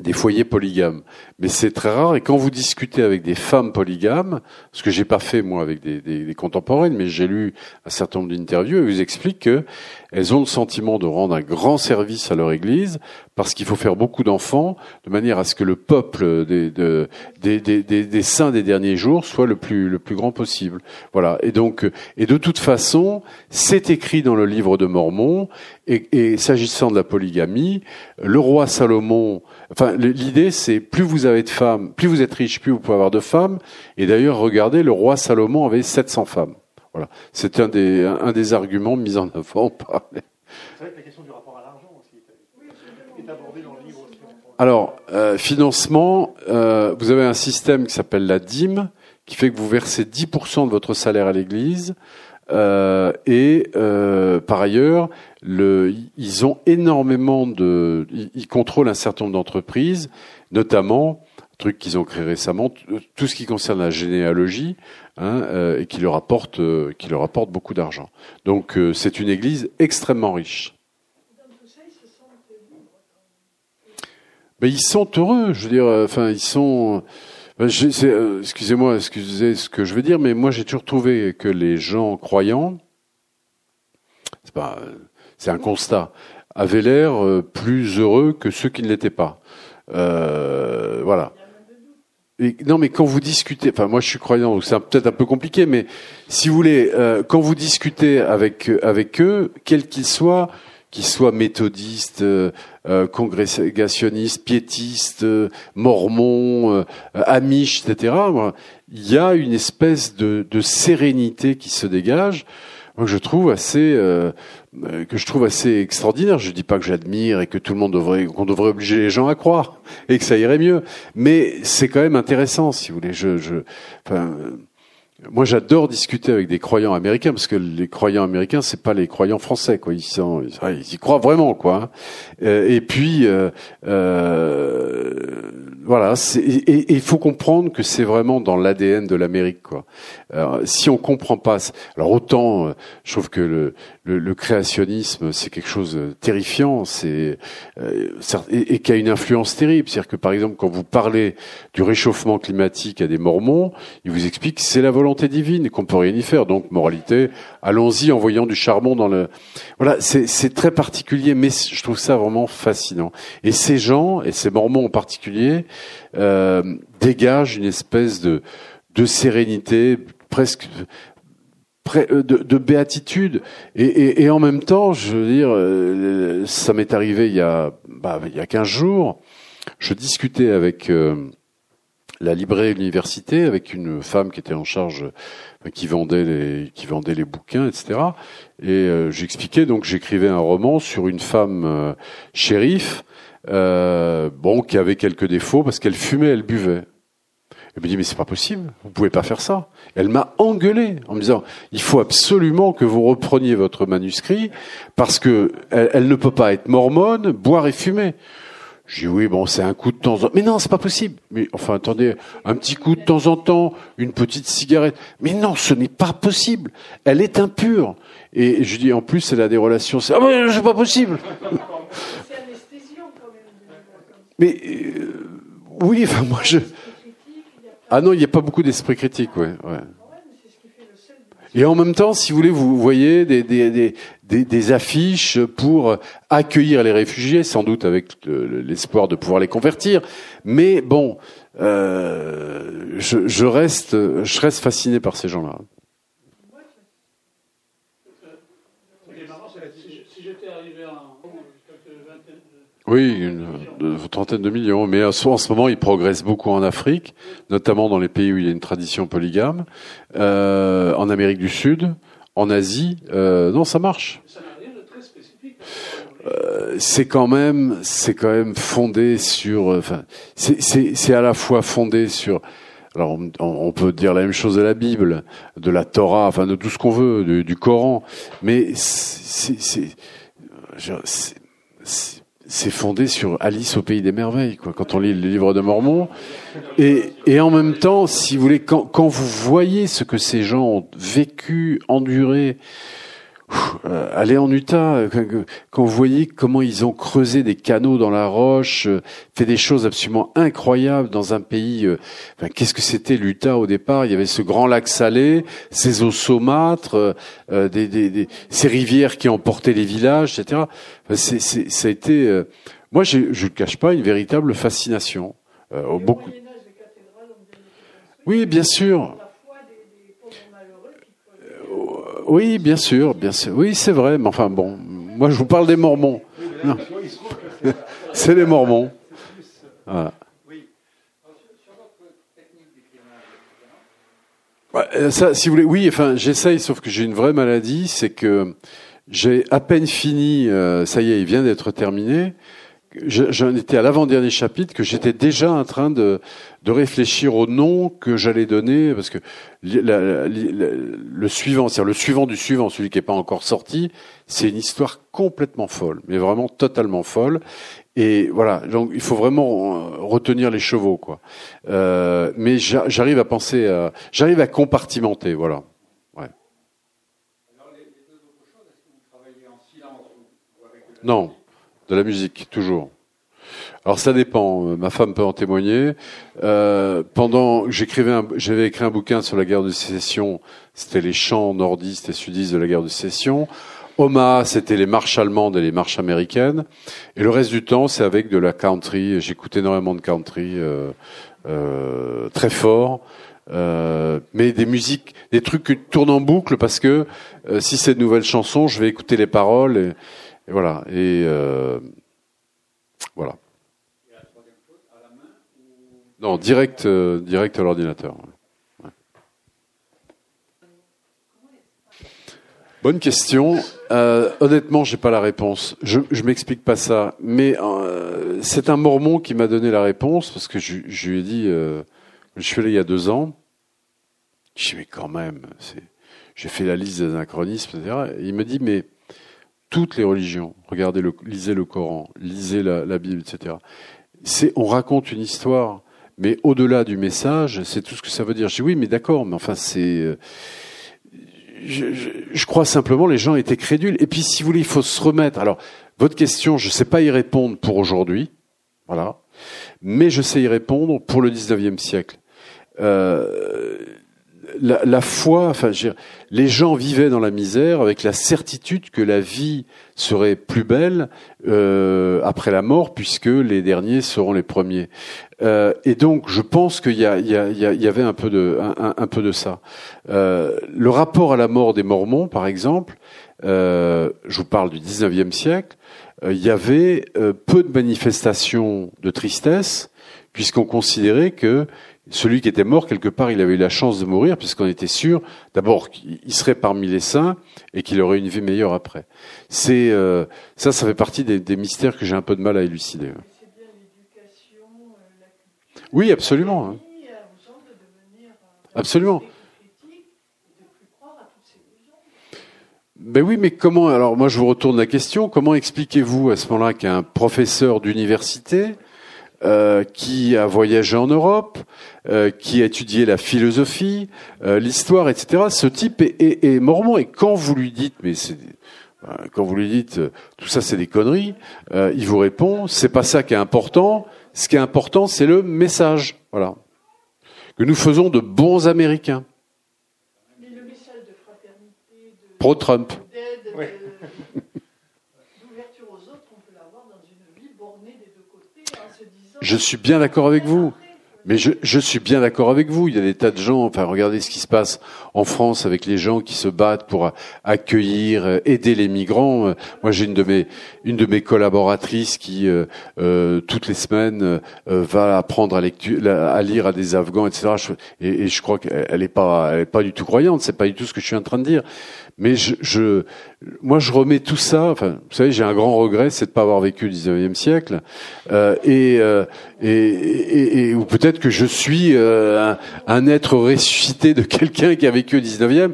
[SPEAKER 3] des foyers polygames. Mais c'est très rare. Et quand vous discutez avec des femmes polygames, ce que j'ai pas fait moi avec des, des, des contemporaines, mais j'ai lu un certain nombre d'interviews, elles vous expliquent que elles ont le sentiment de rendre un grand service à leur Église parce qu'il faut faire beaucoup d'enfants de manière à ce que le peuple des, de, des, des, des, saints des derniers jours soit le plus, le plus grand possible. Voilà. Et donc, et de toute façon, c'est écrit dans le livre de Mormon. Et, et s'agissant de la polygamie, le roi Salomon, enfin, l'idée c'est plus vous avez de femmes, plus vous êtes riche, plus vous pouvez avoir de femmes. Et d'ailleurs, regardez, le roi Salomon avait 700 femmes. Voilà. C'est un des, un des arguments mis en avant par les... C'est vrai que la question du rapport à l'argent aussi est abordée dans le livre aussi. Alors, euh, financement, euh, vous avez un système qui s'appelle la dîme, qui fait que vous versez 10% de votre salaire à l'Église. Euh, et euh, par ailleurs, le, ils ont énormément de, ils, contrôlent un certain nombre d'entreprises, notamment truc qu'ils ont créé récemment, tout ce qui concerne la généalogie, hein, euh, et qui leur apporte, qui leur apporte beaucoup d'argent. Donc c'est une église extrêmement riche. Ben, ils sont heureux, je veux dire. Enfin, ils sont. Euh, excusez-moi, excusez ce que je veux dire, mais moi j'ai toujours trouvé que les gens croyants, c'est un constat, avaient l'air euh, plus heureux que ceux qui ne l'étaient pas. Euh, voilà. non, mais quand vous discutez, enfin moi je suis croyant, donc c'est peut-être un peu compliqué, mais si vous voulez, euh, quand vous discutez avec avec eux, quels qu'ils soient, qu'ils soient méthodistes, euh, euh congrégationnistes, piétistes, mormons, amish, etc., il y a une espèce de, de sérénité qui se dégage moi je trouve assez euh, que je trouve assez extraordinaire. Je dis pas que j'admire et que tout le monde devrait qu'on devrait obliger les gens à croire et que ça irait mieux, mais c'est quand même intéressant si vous voulez. Je, je enfin, moi, j'adore discuter avec des croyants américains parce que les croyants américains, c'est pas les croyants français, quoi. Ils, y croient vraiment, quoi. Euh, et puis, euh, euh, voilà. Et il faut comprendre que c'est vraiment dans l'ADN de l'Amérique, quoi. Alors, si on comprend pas, alors autant, euh, je trouve que le, le, le créationnisme, c'est quelque chose de terrifiant, c'est euh, et, et qui a une influence terrible. C'est-à-dire que, par exemple, quand vous parlez du réchauffement climatique à des Mormons, ils vous expliquent que c'est la volonté divine qu'on peut rien y faire. Donc moralité, allons-y en voyant du charbon dans le. Voilà, c'est très particulier, mais je trouve ça vraiment fascinant. Et ces gens et ces Mormons en particulier euh, dégagent une espèce de de sérénité presque euh, de, de béatitude et, en même temps, je veux dire, euh, ça m'est arrivé il y a bah, il y a 15 jours. Je discutais avec euh, la librairie université avec une femme qui était en charge, qui vendait les, qui vendait les bouquins, etc. Et j'expliquais donc j'écrivais un roman sur une femme euh, shérif, bon qui avait quelques défauts parce qu'elle fumait, elle buvait. Elle me dit mais c'est pas possible, vous pouvez pas faire ça. Elle m'a engueulé en me disant il faut absolument que vous repreniez votre manuscrit parce que elle ne peut pas être mormone, boire et fumer. J'ai oui, bon, c'est un coup de temps en temps. Mais non, c'est pas possible. Mais enfin, attendez, un petit coup de temps en temps, une petite cigarette. Mais non, ce n'est pas possible. Elle est impure. Et je dis, en plus, elle a des relations. Ah, mais c'est pas possible. Mais euh, oui, enfin, moi je. Ah non, il n'y a pas beaucoup d'esprit critique, ouais. ouais. Et en même temps, si vous voulez, vous voyez des, des, des, des affiches pour accueillir les réfugiés, sans doute avec l'espoir de pouvoir les convertir. Mais bon, euh, je, je, reste, je reste fasciné par ces gens-là. Oui, une, une, trentaine de millions. Mais en ce moment, ils progressent beaucoup en Afrique, notamment dans les pays où il y a une tradition polygame, euh, en Amérique du Sud, en Asie. Euh, non, ça marche. Euh, c'est quand même, c'est quand même fondé sur. Enfin, c'est à la fois fondé sur. Alors, on, on, peut dire la même chose de la Bible, de la Torah, enfin de tout ce qu'on veut, du, du Coran, mais c'est c'est fondé sur Alice au pays des merveilles, quoi. Quand on lit le livre de Mormon, et, et en même temps, si vous voulez, quand, quand vous voyez ce que ces gens ont vécu, enduré, euh, aller en Utah, euh, quand vous voyez comment ils ont creusé des canaux dans la roche, euh, fait des choses absolument incroyables dans un pays. Enfin, Qu'est-ce que c'était l'Utah au départ? Il y avait ce grand lac salé, ces eaux saumâtres, des, des, des, ces rivières qui emportaient les villages, etc. Enfin, c'est, c'est, ça a été, moi, je ne le cache pas, une véritable fascination. beaucoup. Oui, bien sûr. Oui, bien sûr, bien sûr. Oui, c'est vrai, mais enfin bon, moi je vous parle des Mormons. c'est les Mormons. Voilà. Ça, si vous voulez, oui, enfin, j'essaye, sauf que j'ai une vraie maladie, c'est que j'ai à peine fini, euh, ça y est, il vient d'être terminé, j'en étais à l'avant-dernier chapitre que j'étais déjà en train de, de réfléchir au nom que j'allais donner parce que le suivant, c'est-à-dire le suivant du suivant, celui qui n'est pas encore sorti, c'est une histoire complètement folle, mais vraiment totalement folle. Et voilà, donc il faut vraiment euh, retenir les chevaux, quoi. Euh, mais j'arrive à penser, à, j'arrive à compartimenter, voilà. Ouais. Non, de la musique, toujours. Alors ça dépend. Ma femme peut en témoigner. Euh, pendant, j'écrivais, j'avais écrit un bouquin sur la guerre de sécession. C'était les chants nordistes et sudistes de la guerre de sécession. Omaha, c'était les marches allemandes et les marches américaines. Et le reste du temps, c'est avec de la country. J'écoute énormément de country, euh, euh, très fort. Euh, mais des musiques, des trucs qui tournent en boucle parce que euh, si c'est de nouvelles chansons, je vais écouter les paroles et, voilà. Et euh, voilà. Non, direct, euh, direct à l'ordinateur. Bonne question. Euh, honnêtement, j'ai pas la réponse. Je, m'explique pas ça, mais euh, c'est un Mormon qui m'a donné la réponse parce que je, lui ai dit, euh, je suis allé il y a deux ans. Je dis mais quand même, j'ai fait la liste des anachronismes, il me dit mais toutes les religions, regardez le, lisez le Coran, lisez la, Bible, etc. On raconte une histoire, mais au-delà du message, c'est tout ce que ça veut dire. Je dis oui, mais d'accord, mais enfin c'est je, je, je, crois simplement les gens étaient crédules. Et puis, si vous voulez, il faut se remettre. Alors, votre question, je ne sais pas y répondre pour aujourd'hui, voilà, mais je sais y répondre pour le 19e siècle. Euh, la, foi, enfin, je, les gens vivaient dans la misère avec la certitude que la vie serait plus belle euh, après la mort, puisque les derniers seront les premiers. Euh, et donc, je pense qu'il y, avait un peu de, ça. Euh, le rapport à la mort des Mormons, par exemple, je vous parle du 19e siècle, il y avait peu de manifestations de tristesse, puisqu'on considérait que celui qui était mort, quelque part, il avait eu la chance de mourir, puisqu'on était sûr, d'abord, qu'il serait parmi les saints et qu'il aurait une vie meilleure après. C'est euh, ça, ça fait partie des, des mystères que j'ai un peu de mal à élucider. Oui, absolument. Hein. Absolument. Ben oui, mais comment Alors moi, je vous retourne la question. Comment expliquez-vous à ce moment-là qu'un professeur d'université euh, qui a voyagé en Europe, euh, qui a étudié la philosophie, euh, l'histoire, etc. Ce type est, est, est, mormon. Et quand vous lui dites, mais c'est quand vous lui dites tout ça, c'est des conneries, il vous répond, c'est pas ça qui est important. Ce qui est important, c'est le message. Voilà. Que nous faisons de bons Américains.
[SPEAKER 5] Mais le message de fraternité, de,
[SPEAKER 3] pro-Trump.
[SPEAKER 5] Oui. D'ouverture aux autres, on peut l'avoir dans une vie bornée des deux côtés en se disant.
[SPEAKER 3] Je suis bien d'accord avec vous. Mais je, je, suis bien d'accord avec vous. Il y a des tas de gens. Enfin, regardez ce qui se passe en France avec les gens qui se battent pour accueillir, aider les migrants. Moi, j'ai une de mes une de mes collaboratrices qui euh, euh, toutes les semaines euh, va apprendre à, lecture, à lire à des Afghans, etc. Et, je crois qu'elle est pas elle est pas du tout croyante. C'est pas du tout ce que je suis en train de dire. Mais je, je, moi, je remets tout ça. Enfin, vous savez, j'ai un grand regret, c'est de pas avoir vécu le 19e siècle, euh, et, euh, et, et, et, ou peut-être que je suis euh, un, être ressuscité de quelqu'un qui a vécu le 19e.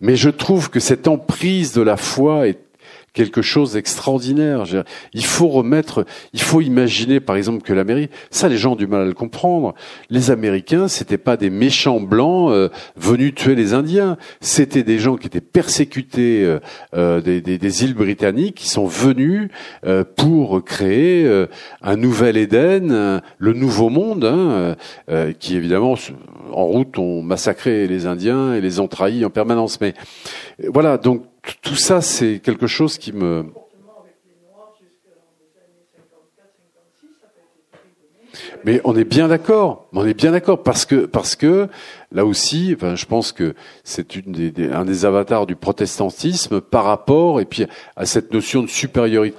[SPEAKER 3] Mais je trouve que cette emprise de la foi est quelque chose d'extraordinaire. Il faut remettre, il faut imaginer, par exemple, que l'Amérique, ça, les gens ont du mal à le comprendre. Les Américains, c'était pas des méchants blancs euh, venus tuer les Indiens. C'était des gens qui étaient persécutés euh, euh, des, des, îles britanniques, qui sont venus euh, pour créer un nouvel Éden, le nouveau monde, hein, qui évidemment en route ont massacré les Indiens et les ont trahis en permanence. Mais voilà, donc tout ça, c'est quelque chose qui me. Mais on est bien d'accord, on est bien d'accord parce que parce que là aussi, enfin, je pense que c'est une des, un des avatars du protestantisme par rapport et puis à cette notion de supériorité.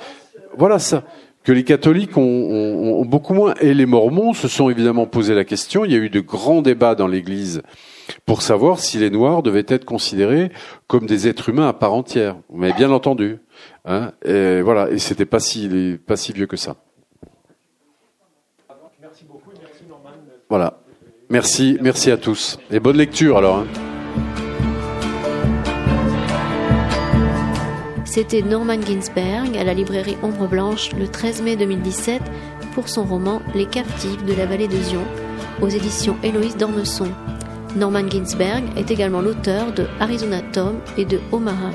[SPEAKER 3] Voilà ça que les catholiques ont, ont, ont, beaucoup moins et les mormons se sont évidemment posé la question. Il y a eu de grands débats dans l'Église pour savoir si les Noirs devaient être considérés comme des êtres humains à part entière. Vous m'avez bien entendu. Hein et voilà, et c'était pas si, pas si vieux que ça.
[SPEAKER 2] Merci beaucoup, merci Norman.
[SPEAKER 3] Voilà. Merci, merci à tous. Et bonne lecture alors. Hein.
[SPEAKER 1] C'était Norman Ginsberg à la librairie Ombre Blanche le 13 mai 2017 pour son roman Les captifs de la vallée de Zion aux éditions Héloïse d'Ormesson. Norman Ginsberg est également l'auteur de Arizona Tom et de Omaha.